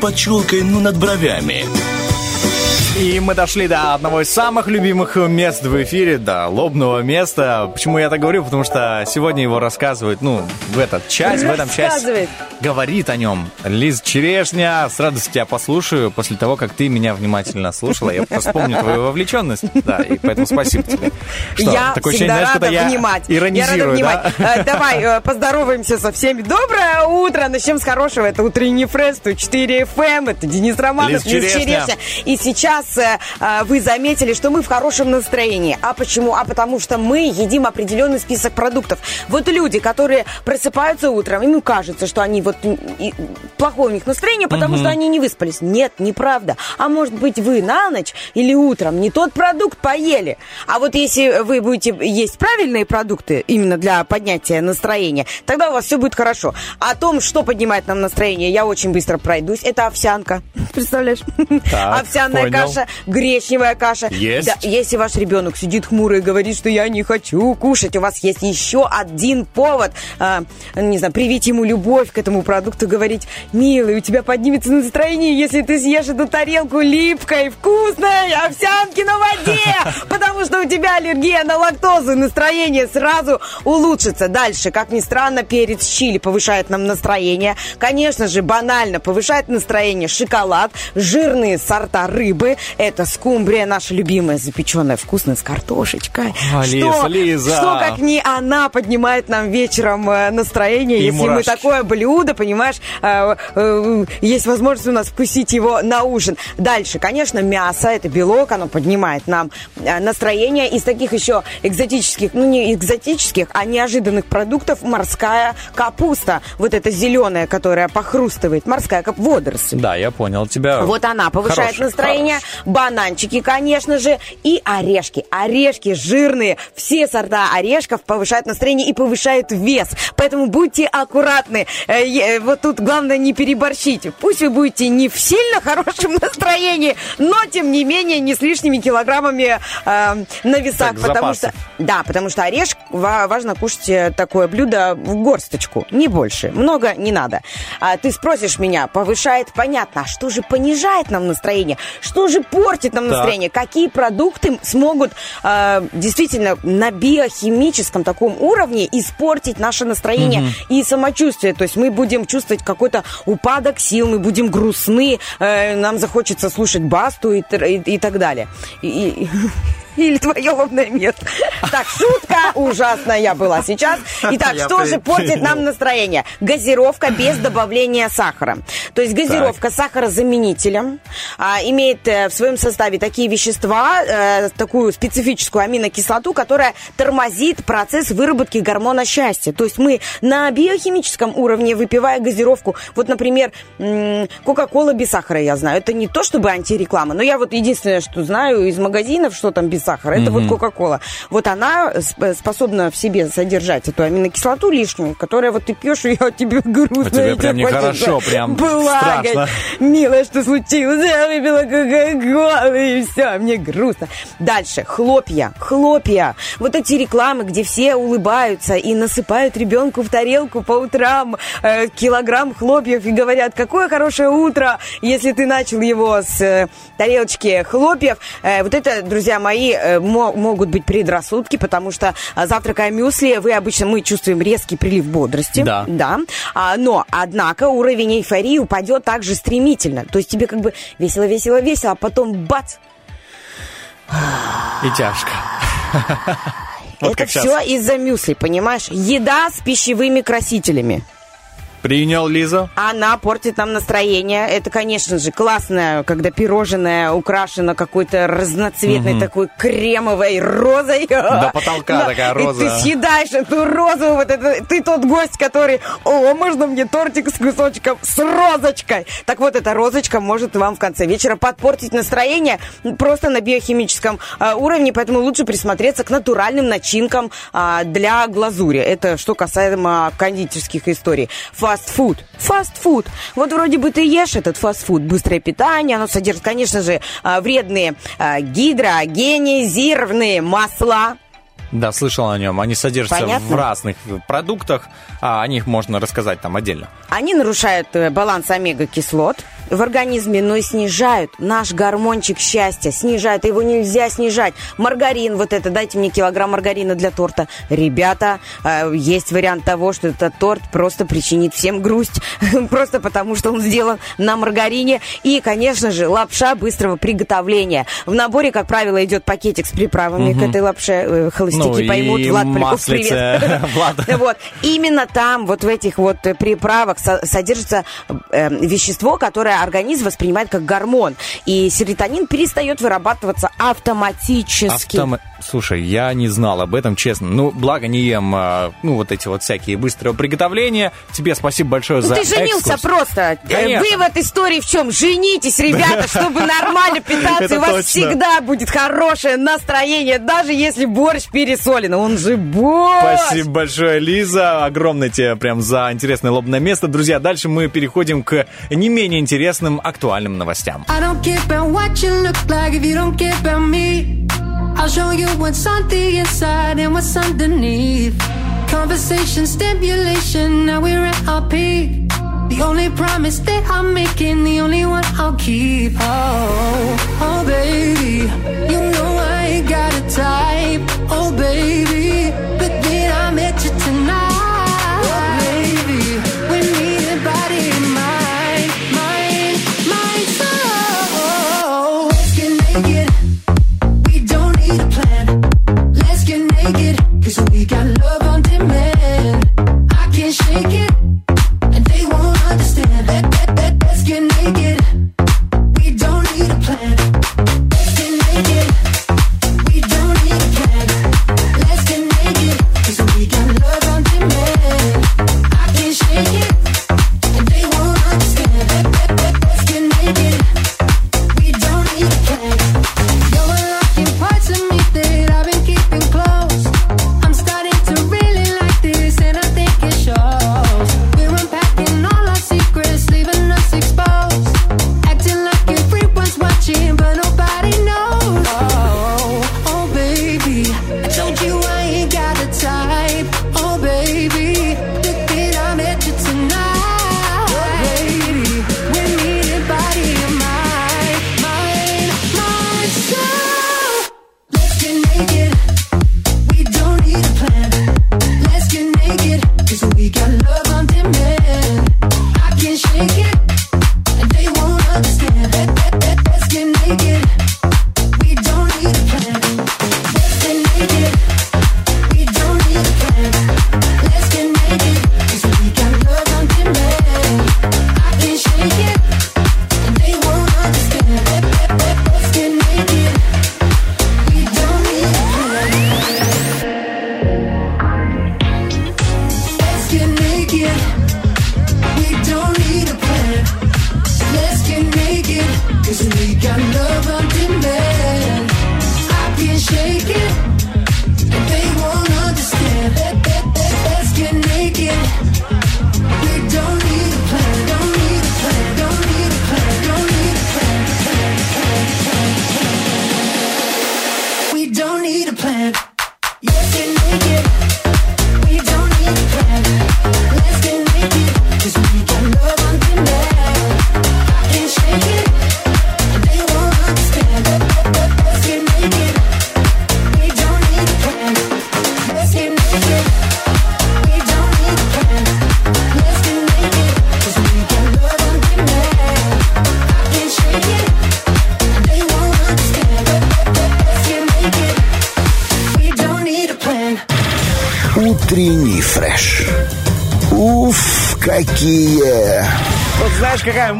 под челкой, ну, над бровями. И мы дошли до одного из самых любимых мест в эфире, до лобного места. Почему я так говорю? Потому что сегодня его рассказывает, ну, в этот часть, в этом часть говорит о нем Лиз Черешня. С радостью тебя послушаю после того, как ты меня внимательно слушала. Я просто вспомню твою вовлеченность. Да, и поэтому спасибо тебе. Что, я такое всегда ощущение, знаешь, рада я внимать. иронизирую, я рада да? Э, Давай, э, поздороваемся со всеми. Доброе утро. Начнем с хорошего. Это утренний фрест, 4 FM. Это Денис Романов, Лиз Лиз Черешня. Черешня. И сейчас э, э, вы заметили, что мы в хорошем настроении. А почему? А потому что мы едим определенный список продуктов. Вот люди, которые просыпаются утром, им кажется, что они вот плохое у них настроение, потому Мгм. что они не выспались. Нет, неправда. А может быть, вы на ночь или утром не тот продукт поели. А вот если вы будете есть правильные продукты именно для поднятия настроения, тогда у вас все будет хорошо. О том, что поднимает нам настроение, я очень быстро пройдусь. Это овсянка. Представляешь? Так, Овсяная понял. каша, гречневая каша. Есть. Да, если ваш ребенок сидит хмурый и говорит, что я не хочу кушать, у вас есть еще один повод, а, не знаю, привить ему любовь к этому продукту, говорить, милый, у тебя поднимется настроение, если ты съешь эту тарелку липкой, вкусной овсянки на воде, потому что у тебя аллергия на лактозу, настроение сразу улучшится. Дальше, как ни странно, перец чили повышает нам настроение. Конечно же, банально повышает настроение шоколад, жирные сорта рыбы, это скумбрия, наша любимая, запеченная вкусная с картошечкой. А, что, Лиза, Лиза. что как не она поднимает нам вечером э, настроение, И если мы мурашки. такое блюдо, понимаешь, э, э, есть возможность у нас вкусить его на ужин. Дальше, конечно, мясо, это белок, оно поднимает нам настроение. Из таких еще экзотических, ну не экзотических, а неожиданных продуктов морская капуста. Вот эта зеленая, которая похрустывает, морская кап водоросль. Да, я понял тебя. Вот она повышает Хороший, настроение. Бананчики, конечно же. И орешки. Орешки жирные. Все сорта орешков повышают настроение и повышают вес. Поэтому будьте аккуратны. Э, Вот тут главное не переборщить. Пусть вы будете не в сильно хорошем настроении, но тем не менее не с лишними килограммами э, на весах. Так, потому запасы. что да, потому что орешек ва- важно кушать э, такое блюдо в горсточку, не больше. Много не надо. А ты спросишь меня, повышает, понятно, а что же понижает нам настроение? Что же портит нам Так. настроение? Какие продукты смогут э, действительно на биохимическом таком уровне испортить наше настроение Мгм. и самочувствие? То есть мы будем чувствовать какой-то упадок сил, мы будем грустны, э, нам захочется слушать басту и, и- и так далее. И- и- или твое лобное место. Так, шутка ужасная была сейчас. Итак, Я что же при- портит нам настроение? Газировка без добавления сахара. То есть газировка сахарозаменителем а, имеет э, в своем составе такие вещества, э, такую специфическую аминокислоту, которая тормозит процесс выработки гормона счастья. То есть мы на биохимическом уровне, выпивая газировку, вот, например, Кока-кола без сахара, я знаю. Это не то чтобы антиреклама, но я вот единственное, что знаю из магазинов, что там без сахара, это Мгм. вот Кока-кола. Вот она сп- способна в себе содержать эту аминокислоту лишнюю, которая вот ты пьешь, и я тебе грустно. А тебе прям нехорошо, прям плакать. страшно. Милая, что случилось? Я выпила Кока-колу, и все, мне грустно. Дальше, хлопья, хлопья. Вот эти рекламы, где все улыбаются и насыпают ребенку в тарелку по утрам э, килограмм хлопьев и говорят, какое хорошее утро, если ты начал его с э, тарелочки хлопьев. Э, вот это, друзья мои, э, мо- могут быть предрассудки, потому что э, завтракая мюсли, вы обычно, мы чувствуем резкий прилив бодрости. Да. Да. А, но, однако, уровень эйфории упадет также стремительно. То есть тебе как бы весело, весело, весело, а потом бац, И тяжко. Вот Это все из-за мюсли, понимаешь? Еда с пищевыми красителями. Принял Лиза. Она портит нам настроение. Это, конечно же, классно, когда пирожное украшено какой-то разноцветной Мгм. такой кремовой розой. До потолка такая роза. И ты съедаешь эту розу, вот это, ты тот гость, который, о, можно мне тортик с кусочком с розочкой. Так вот, эта розочка может вам в конце вечера подпортить настроение просто на биохимическом а, уровне, поэтому лучше присмотреться к натуральным начинкам а, для глазури. Это что касаемо кондитерских историй. Фастфуд. Фастфуд. Вот вроде бы ты ешь этот фастфуд, быстрое питание, оно содержит, конечно же, а, вредные а, гидрогенизированные масла, Да, слышал о нем. Они содержатся Понятно. в разных продуктах, а о них можно рассказать там отдельно. Они нарушают э, баланс омега-кислот в организме, но и снижают наш гормончик счастья. Снижают, его нельзя снижать. Маргарин, вот это, дайте мне килограмм маргарина для торта. Ребята, э, есть вариант того, что этот торт просто причинит всем грусть. Просто потому, что он сделан на маргарине. И, конечно же, лапша быстрого приготовления. В наборе, как правило, идет пакетик с приправами к этой лапше. Э, Холостяки Ну, поймут. Влад Поляков, привет. Влад. Вот. Именно там, вот в этих вот приправах со- содержится э, вещество, которое организм воспринимает как гормон. И серотонин перестает вырабатываться автоматически. Автома- Слушай, я не знал об этом, честно. Ну, благо не ем, а, ну, вот эти вот всякие быстрого приготовления. Тебе спасибо большое Ну, за ты женился экскурс. просто. Э, Конечно. Вывод истории в чем? Женитесь, ребята, чтобы нормально питаться, и у вас всегда будет хорошее настроение, даже если борщ пересолен. Он же борщ! Спасибо большое, Лиза. Огромное тебе прям за интересное лобное место. Друзья, дальше мы переходим к не менее интересным актуальным новостям. I don't care about what you look like if you don't care about me. I'll show you what's on the inside and what's underneath. Conversation, stimulation, now we're at our peak. The only promise that I'm making, the only one I'll keep. Oh, oh, baby, you know I ain't got a type. Oh, baby,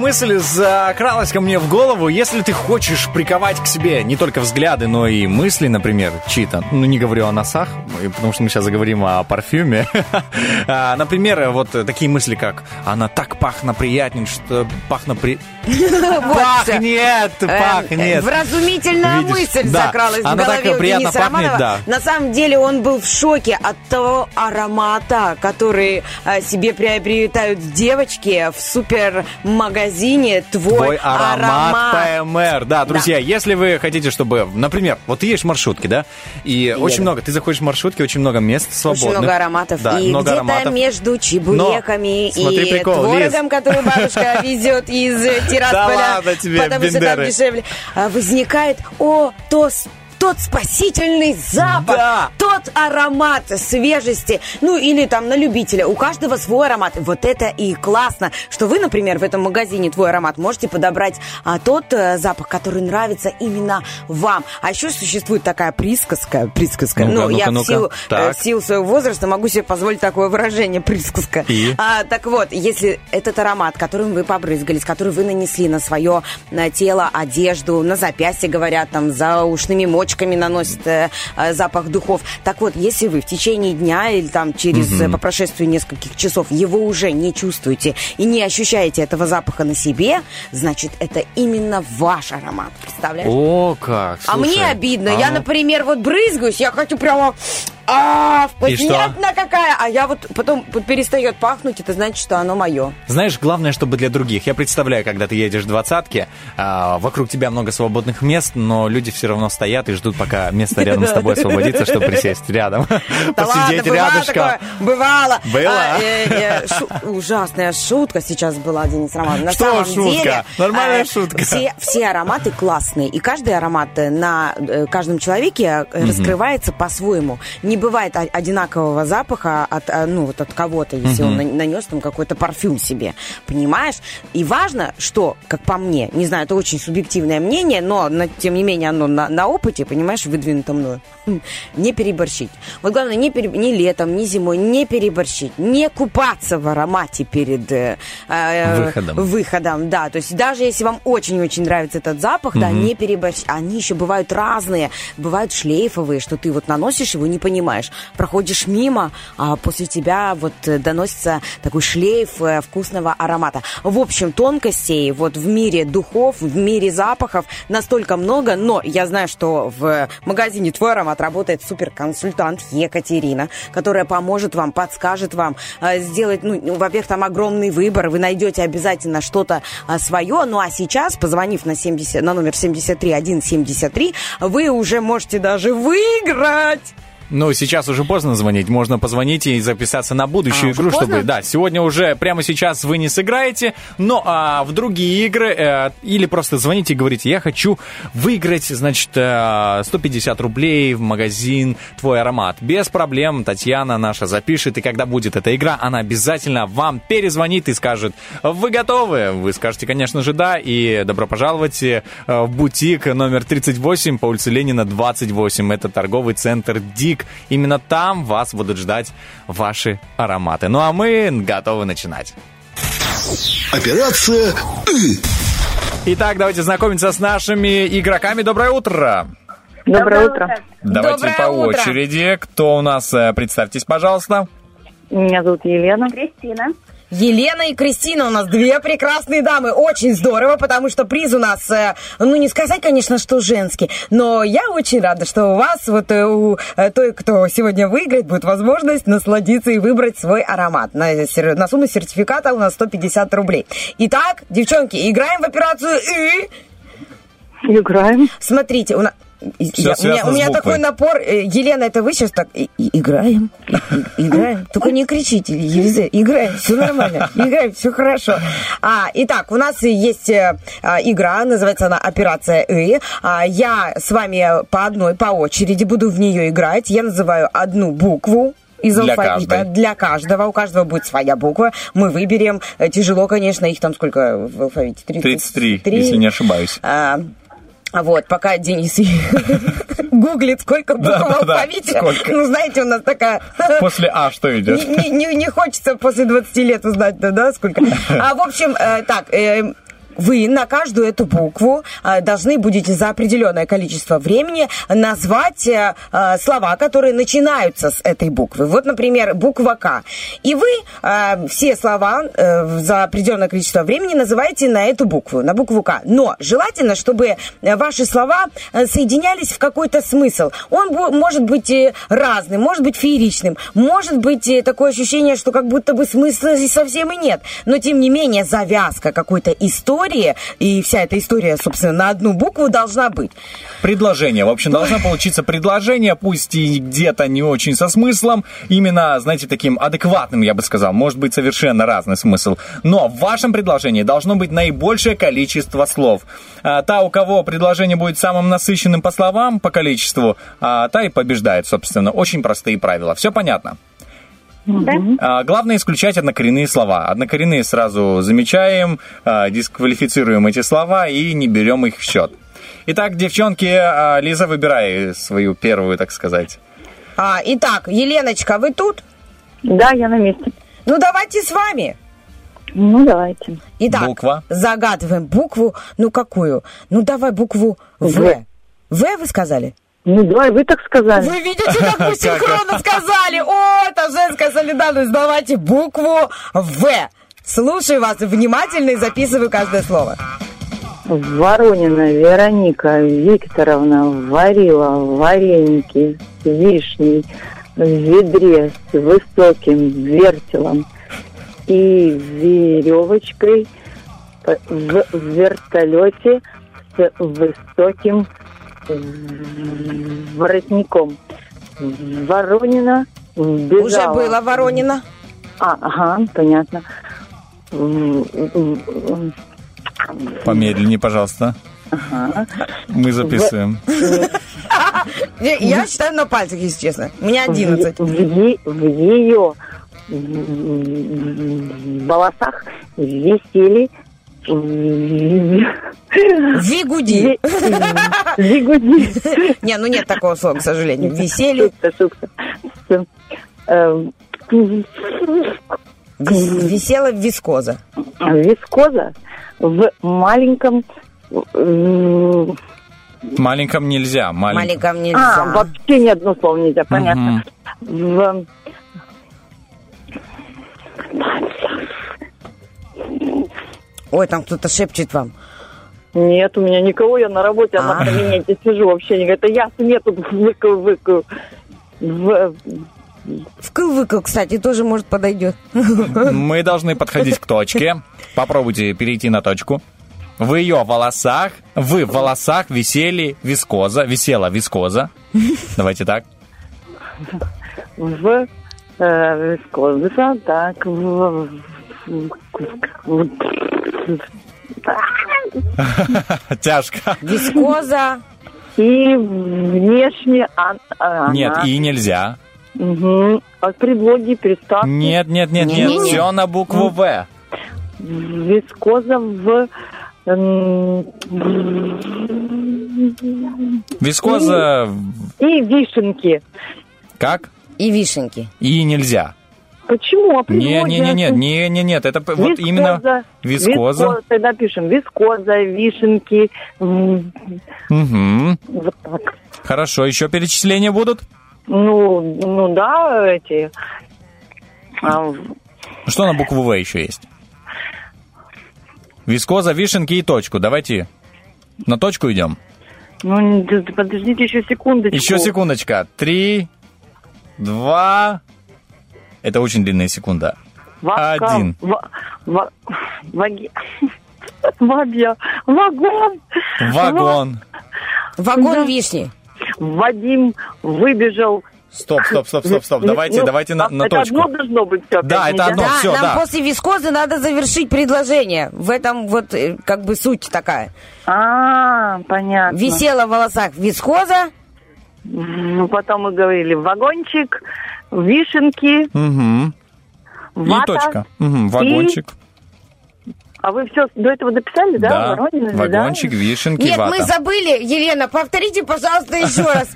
мысль закралась ко мне в голову? Если ты хочешь приковать к себе не только взгляды, но и мысли, например, чьи-то, ну не говорю о носах, потому что мы сейчас заговорим о парфюме. А, Например, вот такие мысли, как «она так пахно приятнее, что пахно при...» Пахнет, пахнет. Вразумительная мысль закралась в голове у Дениса пахнет, Романова. да. На самом деле он был в шоке от того аромата, который а, себе приобретают девочки в супермагазине «Твой, аромат, ПМР. Да, друзья, если вы хотите, чтобы, например, вот ты едешь в маршрутке, да, и очень много, ты заходишь в маршрутке, очень много мест свободных. Очень много ароматов. И где-то между чебуреками Но, смотри, и прикол, творогом, Лиз. который бабушка везет из э, Тирасполя, потому что там дешевле, а, возникает, о, то с- тот спасительный запах, Да. тот аромат свежести, ну или там на любителя. У каждого свой аромат. Вот это и классно, что вы, например, в этом магазине «Твой аромат» можете подобрать а, тот э, запах, который нравится именно вам. А еще существует такая присказка, присказка, ну, я ну-ка, в силу, э, Так. силу своего возраста могу себе позволить такое выражение присказка. И? А, так вот, если этот аромат, которым вы побрызгались, который вы нанесли на свое на тело, одежду, на запястье, говорят, там, за ушными мочками наносят э, э, запах духов. Так вот, если вы в течение дня или там через, э, по прошествию нескольких часов его уже не чувствуете и не ощущаете этого запаха на себе, значит, это именно ваш аромат. Представляешь? О, как, А слушай. мне обидно. А Я, например, вот брызгаюсь, я хочу прямо... А, вкуснятина какая! А я вот потом перестает пахнуть, это значит, что оно мое. Знаешь, главное, чтобы для других. Я представляю, когда ты едешь в двадцатке, а, вокруг тебя много свободных мест, но люди все равно стоят и ждут, пока место рядом с тобой освободится, чтобы присесть рядом. Посидеть рядышком. бывало. Было? А, э, э, ужасная шутка сейчас была, Денис Романович. На Что самом шутка? деле, Нормальная э, шутка. Все, ароматы классные, и каждый аромат на э, каждом человеке раскрывается по-своему. Не бывает одинакового запаха от, э, ну, вот от кого-то, если Мгм. он на- нанес там какой-то парфюм себе. Понимаешь? И важно, что, как по мне, не знаю, это очень субъективное мнение, но, на- тем не менее, оно на, на опыте, понимаешь, выдвинуто мною, Хм, не переборщить. Вот главное, не, пере- ни летом, ни зимой не переборщить, не купаться в аромате перед э, э, Выходом. выходом, да. То есть даже если вам очень-очень нравится этот запах, да, Мгм. не переборщить. Они еще бывают разные. Бывают шлейфовые, что ты вот наносишь его, не понимаешь. Проходишь мимо, а после тебя вот э, доносится такой шлейф э, вкусного аромата. В общем, тонкостей вот в мире духов, в мире запахов настолько много, но я знаю, что в магазине «Твой аромат» работает суперконсультант Екатерина, которая поможет вам, подскажет вам э, сделать, ну, ну, во-первых, там огромный выбор, вы найдете обязательно что-то свое, ну а сейчас, позвонив на, 70, на номер 73173, вы уже можете даже выиграть. Ну, сейчас уже поздно звонить. Можно позвонить и записаться на будущую А, игру, чтобы... Да, сегодня уже, прямо сейчас вы не сыграете, но а, в другие игры э, или просто звоните и говорите, я хочу выиграть, значит, э, 150 рублей в магазин «Твой аромат». Без проблем Татьяна наша запишет, и когда будет эта игра, она обязательно вам перезвонит и скажет, вы готовы? Вы скажете, конечно же, да, и добро пожаловать э, в бутик номер 38 по улице Ленина, 28. Это торговый центр «Дик». Именно там вас будут ждать ваши ароматы. Ну а мы готовы начинать. Операция «Ы». Итак, давайте знакомиться с нашими игроками. Доброе утро! Доброе утро. Давайте Доброе по утро. очереди. Кто у нас? Э, Представьтесь, пожалуйста. Меня зовут Елена. Кристина. Елена и Кристина у нас две прекрасные дамы. Очень здорово, потому что приз у нас, э, ну не сказать, конечно, что женский, но я очень рада, что у вас, вот э, у э, той, кто сегодня выиграет, будет возможность насладиться и выбрать свой аромат. На, на сумму сертификата у нас 150 рублей. Итак, девчонки, играем в операцию «И». Играем. Смотрите, у нас... Всё Я- у меня, у меня такой напор. Э, Елена, это вы сейчас так и- и- играем? И- Играем? Только не кричите, Елизавета. Играем, все нормально. Играем, все хорошо. А, итак, у нас есть э, а, игра, называется она «Операция И». А, я с вами по одной, по очереди буду в нее играть. Я называю одну букву из Для алфавита каждой. для каждого. У каждого будет своя буква. Мы выберем. Э, Тяжело, конечно, их там сколько в алфавите? 33, если не ошибаюсь. а, Вот, пока Денис гуглит, сколько букв Да, в да, да, алфавите. сколько. Ну, знаете, у нас такая... После А что идет? Не, не- не хочется после 20 лет узнать, да, да, сколько. А, в общем, э, так, э, вы на каждую эту букву э, должны будете за определенное количество времени назвать э, э, слова, которые начинаются с этой буквы. Вот, например, буква К. И вы все слова за определенное количество времени называете на эту букву, на букву К. Но желательно, чтобы ваши слова соединялись в какой-то смысл. Он может быть разным, может быть фееричным, может быть такое ощущение, что как будто бы смысла здесь совсем и нет. Но тем не менее завязка какой-то истории и вся эта история, собственно, на одну букву должна быть. Предложение. В общем, должно получиться предложение, пусть и где-то не очень со смыслом, именно, знаете, таким адекватным, я бы сказал. Может быть, совершенно разный смысл. Но в вашем предложении должно быть наибольшее количество слов. А, Та, у кого предложение будет самым насыщенным по словам, по количеству, а, та и побеждает, собственно. Очень простые правила. Все понятно? А, Главное исключать однокоренные слова. Однокоренные сразу замечаем, а, дисквалифицируем эти слова и не берем их в счет. Итак, девчонки, а, Лиза, выбирай свою первую, так сказать. А, итак, Еленочка, вы тут? Да, я на месте. Ну, давайте с вами. Ну, давайте. Итак, Буква. загадываем букву, ну какую? Ну давай букву В. В. В вы сказали? Ну, давай, вы так сказали. Вы видите, как мы синхронно сказали? О, это женская солидарность. Давайте букву В. Слушаю вас внимательно и записываю каждое слово. Воронина Вероника Викторовна варила вареники с вишней в ведре с высоким вертелом и веревочкой в вертолете с высоким воротником. Воронина бежала. Уже было Воронина. А, ага, понятно. Помедленнее, пожалуйста. Ага. Мы записываем. Я считаю на пальцах, если честно. У меня 11. В, е- в ее волосах висели Вигуди. Вигуди. Не, ну нет такого слова, к сожалению. Висели. Эм, Висела вискоза. Вискоза в маленьком э, Маленьком нельзя. Маленьком. Маленьком нельзя. А, вообще ни одно слово нельзя, понятно. В... Ой, там кто-то шепчет вам. Нет, у меня никого, я на работе, а А. на кабинете сижу вообще. не- Это я нету выкл, выкл. В... Вкл-выкл, кстати, тоже может подойдет. Мы должны подходить к точке. Попробуйте перейти на точку. В ее волосах, в волосах висели вискоза, висела вискоза. Давайте так. В... Э, вискоза, так, в... Тяжко. Вискоза. И внешне... а- а- Нет, и нельзя. А предлоги, приставки? Нет, нет, нет, нет. Все на букву В. Вискоза в... м, Вискоза И вишенки. как? И вишенки. И нельзя. Почему? Не, не, не, не, не, не, нет. Это п- вот Вискоза. именно вискоза. Тогда пишем вискоза, вишенки. Угу. Вот так. Хорошо, еще перечисления будут? Ну, ну да, эти... а, Что на букву В еще есть? Вискоза, вишенки и точку. Давайте на точку идем. ну, подождите еще секундочку. Еще секундочка. Три, два... Это очень длинная секунда. Вака- Один. ва- ва- ваги- Вабья. Вагон. Вагон. Вагон вишни. Вадим выбежал. Стоп, стоп, стоп, стоп, стоп. Давайте, Ну, давайте на, а на это точку. одно должно быть все. Да, это одно, да, все, нам да. после вискозы надо завершить предложение. В этом вот э, как бы суть такая. А, понятно. Висела в волосах вискоза. Ну, потом мы говорили вагончик, вишенки, Угу. И вата. точка. Угу. Вагончик. А вы все до этого дописали, да? Воронины, да? вагончик, вишенки, Нет, вата. мы забыли. Елена, повторите, пожалуйста, еще раз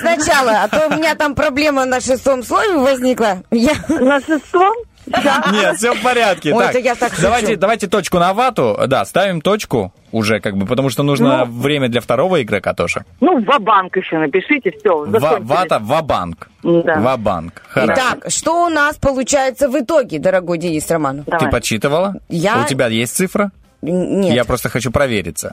сначала, а то у меня там проблема на шестом слове возникла. На шестом? Нет, все в порядке. Ой, Так, я давайте, давайте точку на вату. Да, ставим точку уже, как бы, потому что нужно время для второго игрока тоже. Ну, ва-банк еще напишите, все. Ва- вата, ва-банк. Да. Ва-банк. Хорошо. Итак, что у нас получается в итоге, дорогой Денис Романов? Ты подсчитывала? Я- У тебя есть цифра? Нет. Я просто хочу провериться.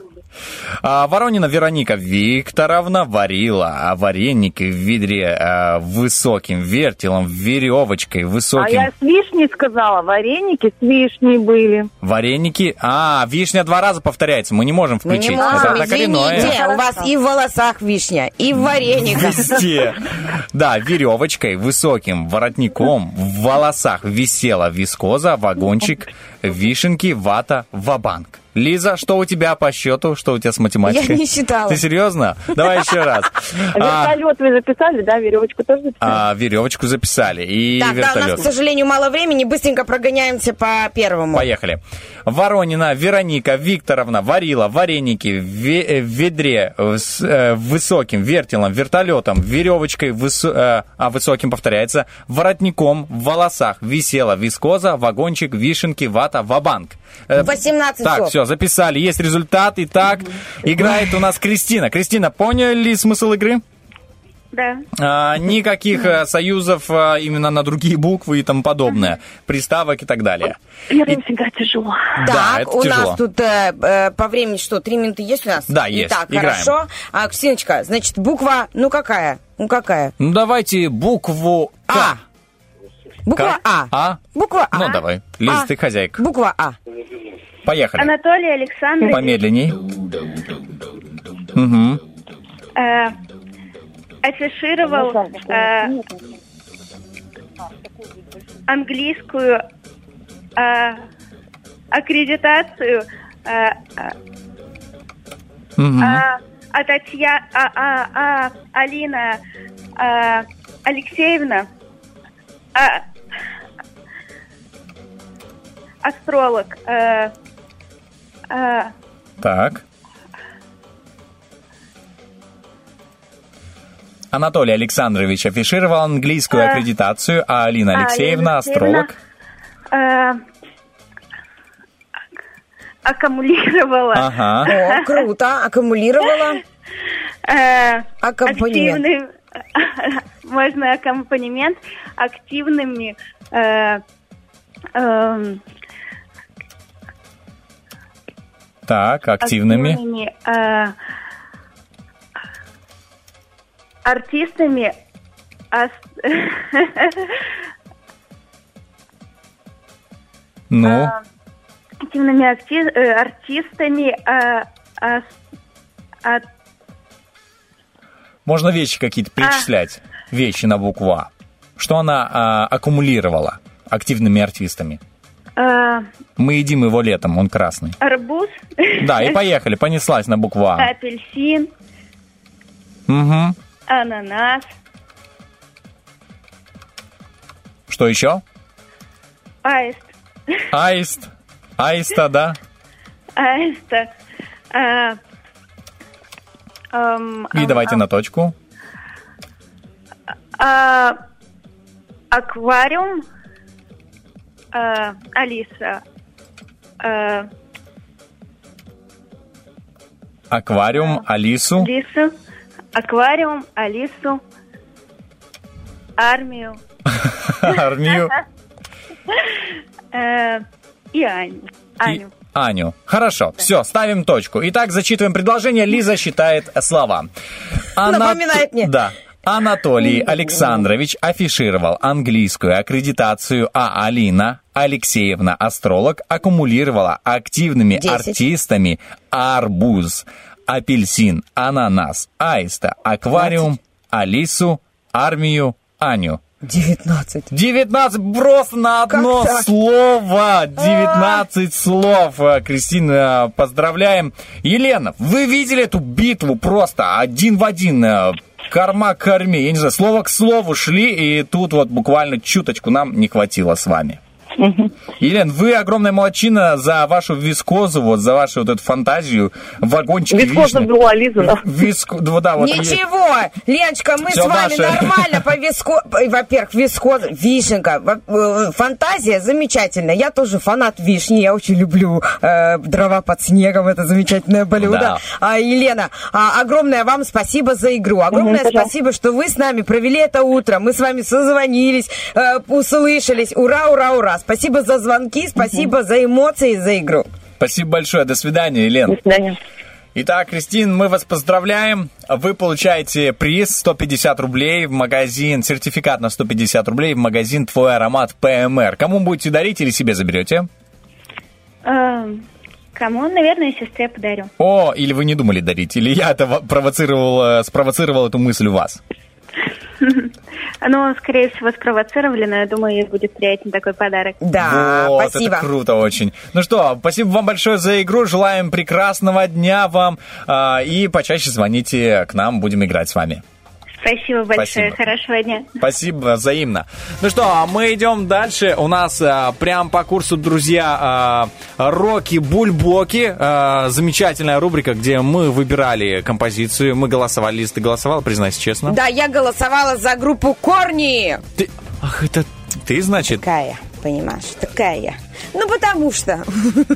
А, Воронина Вероника Викторовна варила а, вареники в ведре а, высоким вертелом, веревочкой, А высоким. я с вишней сказала, вареники с вишней были. Вареники. А, вишня два раза повторяется. Мы не можем Мы включить. не можем, Это извините, у вас и в волосах вишня, и в варениках. Везде. Да, веревочкой, высоким воротником в волосах висела вискоза, вагончик, вишенки, вата, вабанк. Лиза, что у тебя по счету? Что у тебя с математикой? Я не считала. Ты серьезно? Давай еще раз. А, Вертолет вы записали, да? Веревочку тоже записали? а, веревочку записали и Так, да, у нас, вертолет. к сожалению, мало времени, быстренько прогоняемся по первому. Поехали. Воронина Вероника Викторовна варила вареники в, э, ведре э, с э, высоким вертелом, вертолетом, веревочкой, а высоким повторяется, воротником в волосах висела вискоза, вагончик, вишенки, вата, вабанк. Э, 18 Так, все, записали. Есть результат. Итак, играет у нас Кристина. Кристина, поняли смысл игры? Да. А, никаких э, союзов а, именно на другие буквы и тому подобное, приставок и так далее. Первым всегда тяжело. Да, Так, это у тяжело. нас тут э, э, по времени что, три минуты есть у нас? Да, есть. Итак, Играем. хорошо. А, Ксеночка, значит, буква, ну какая? Ну какая? Ну, давайте букву К. Буква К? А. А? Буква А. Ну, давай. Лиз, А. ты хозяйка. Буква А. Поехали. Анатолий Александрович Помедленней. Угу. э, афишировал э, английскую э, аккредитацию э, а, а Татья, а, а, а, Алина а, Алексеевна, а, астролог, э, э, Так. Анатолий Александрович афишировал английскую А. аккредитацию, а Алина А, Алексеевна, Алина астролог. э, аккумулировала Ага. О, круто. Аккумулировала. э, Аккомпанемент. можно аккомпанемент активными Так, активными. активными, э, артистами ас- Ну, э, активными акти- э, артистами э, ас- от- можно вещи какие-то перечислять. Вещи на букву А. Что она а, аккумулировала активными артистами? Э, Мы едим его летом, он красный. арбуз, Да, и поехали, понеслась на букву А. апельсин, Угу. ананас, Что еще? аист, Аист. Аиста, да? аиста, э, эм, И давайте на точку. а, аквариум, э, Алиса, э, Аквариум, Алису. Алису, аквариум, Алису, армию Армию э, и Аню. Аню. Аню. Хорошо, все, ставим точку. Итак, зачитываем предложение. Лиза считает слова. Анат- Напоминает мне. Да. Анатолий Александрович афишировал английскую аккредитацию, а Алина Алексеевна, астролог, аккумулировала активными Десять. артистами арбуз, апельсин, ананас, аиста, аквариум, Алису, армию, Аню. 19. 19 просто на одно так? слово. 19 слов. Э, Кристина, поздравляем. Елена, вы видели эту битву просто один в один? Корма к корме. Я не знаю, слово к слову шли, и тут вот буквально чуточку нам не хватило с вами. Елен, вы огромная молодчина за вашу вискозу, вот за вашу вот эту фантазию, вагончики Вискоза была Лиза. Виск... да, да, вот Ничего, Леночка, мы Всё с вами наше. нормально по виско... Во-первых, вискоза, вишенка. Э, Фантазия замечательная. Я тоже фанат вишни. Я очень люблю э, дрова под снегом. Это замечательное блюдо. Да. А, Елена, а, огромное вам спасибо за игру. Огромное пожалуйста. спасибо, что вы с нами провели это утро. Мы с вами созвонились, э, услышались. Ура, ура, ура. Спасибо за звонки, спасибо за эмоции, за игру. Спасибо большое. До свидания, Елена. До свидания. Итак, Кристин, мы вас поздравляем. Вы получаете приз 150 рублей в магазин, сертификат на 150 рублей в магазин «Твой аромат ПМР». Кому будете дарить или себе заберете? Эм, Кому, наверное, сестре подарю. О, или вы не думали дарить, или я это во- провоцировал, э, спровоцировал эту мысль у вас. Ну, скорее всего, спровоцировали, но я думаю, ей будет приятен такой подарок. Да, вот, это круто очень. Ну что, спасибо вам большое за игру, желаем прекрасного дня вам, а, и почаще звоните к нам, будем играть с вами. Спасибо большое, Спасибо. хорошего дня. Спасибо, взаимно. Ну что, а мы идем дальше. У нас а, прям по курсу, друзья, а, Роки Бульбоки. А, замечательная рубрика, где мы выбирали композицию. Мы голосовали. Лиз, ты голосовал, признайся честно? Да, я голосовала за группу Корни. Ты... Ах, это ты, значит? Такая, понимаешь, такая. Ну, потому что.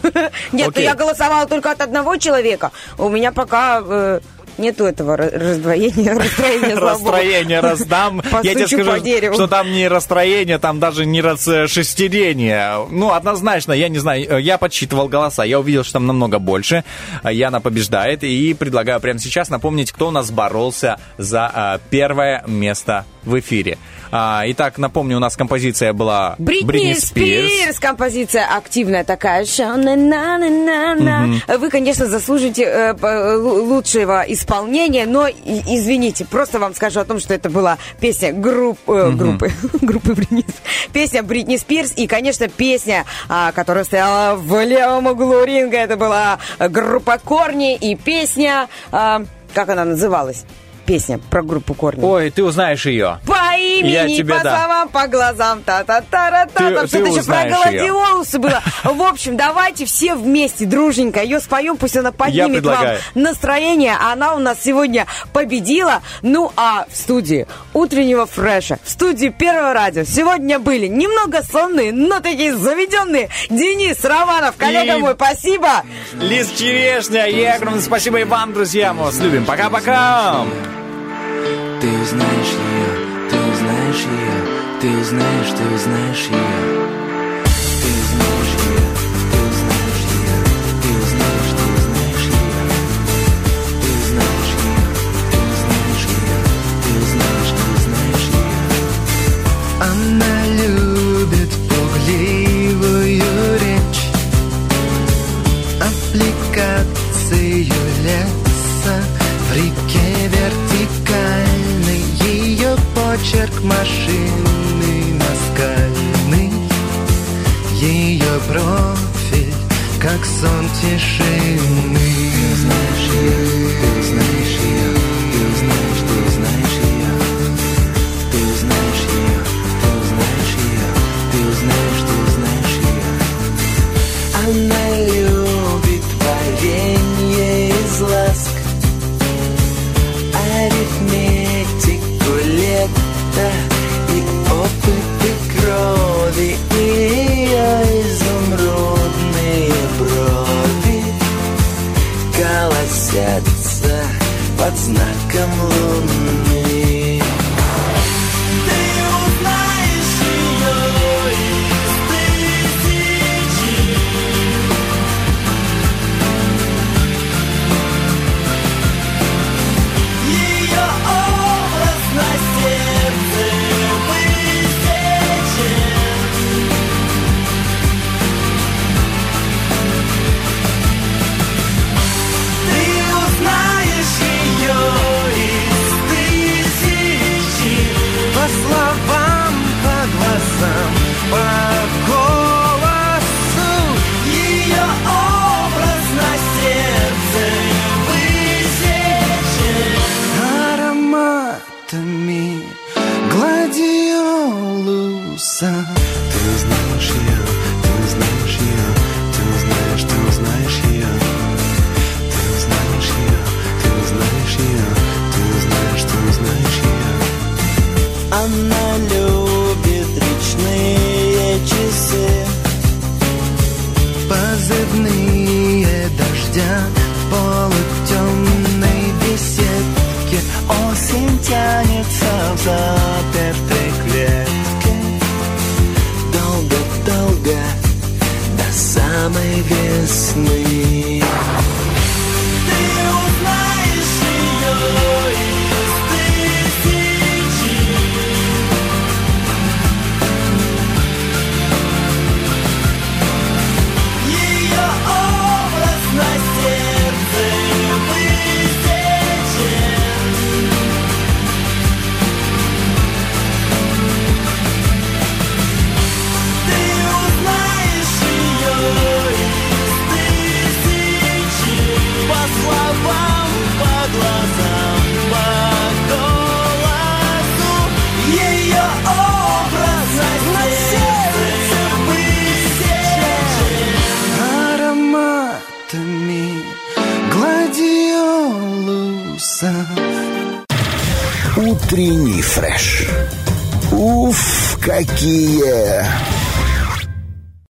Нет, ну я голосовала только от одного человека. У меня пока э, нету этого ра- раздвоения, расстроения. Расстроение раздам. Я тебе скажу, что там не расстроение, там даже не расшестерение. Ну, однозначно, я не знаю, э, я подсчитывал голоса, я увидел, что там намного больше. Яна побеждает, и предлагаю прямо сейчас напомнить, кто у нас боролся за а, первое место в эфире. А, итак, напомню, у нас композиция была Бритни, Спирс. композиция активная такая. Мгм. Вы, конечно, заслужите э, лучшего исполнения, но извините, просто вам скажу о том, что это была песня групп, э, Мгм. группы, группы Бритни, песня Бритни Спирс и, конечно, песня, а, которая стояла в левом углу ринга, это была группа Корни и песня, а, как она называлась? Песня про группу Корни. Ой, ты узнаешь ее. По Я имени, тебе по да. словам, по глазам, та та та та Ты- Там что-то еще про гладиолусы было. В общем, давайте все вместе, дружненько, ее споем, пусть она поднимет вам настроение. Она у нас сегодня победила. Ну, а в студии утреннего фреша, в студии Первого радио сегодня были немного сонные, но такие заведенные. Денис Романов, коллега И- мой, спасибо. Лиз Черешня, и огромное спасибо и вам, друзья. Мы вас любим. Пока-пока. Ты узнаешь ее, ты узнаешь ее, ты узнаешь, ты узнаешь ее. Машины наскальный. Ее профиль как сон тишины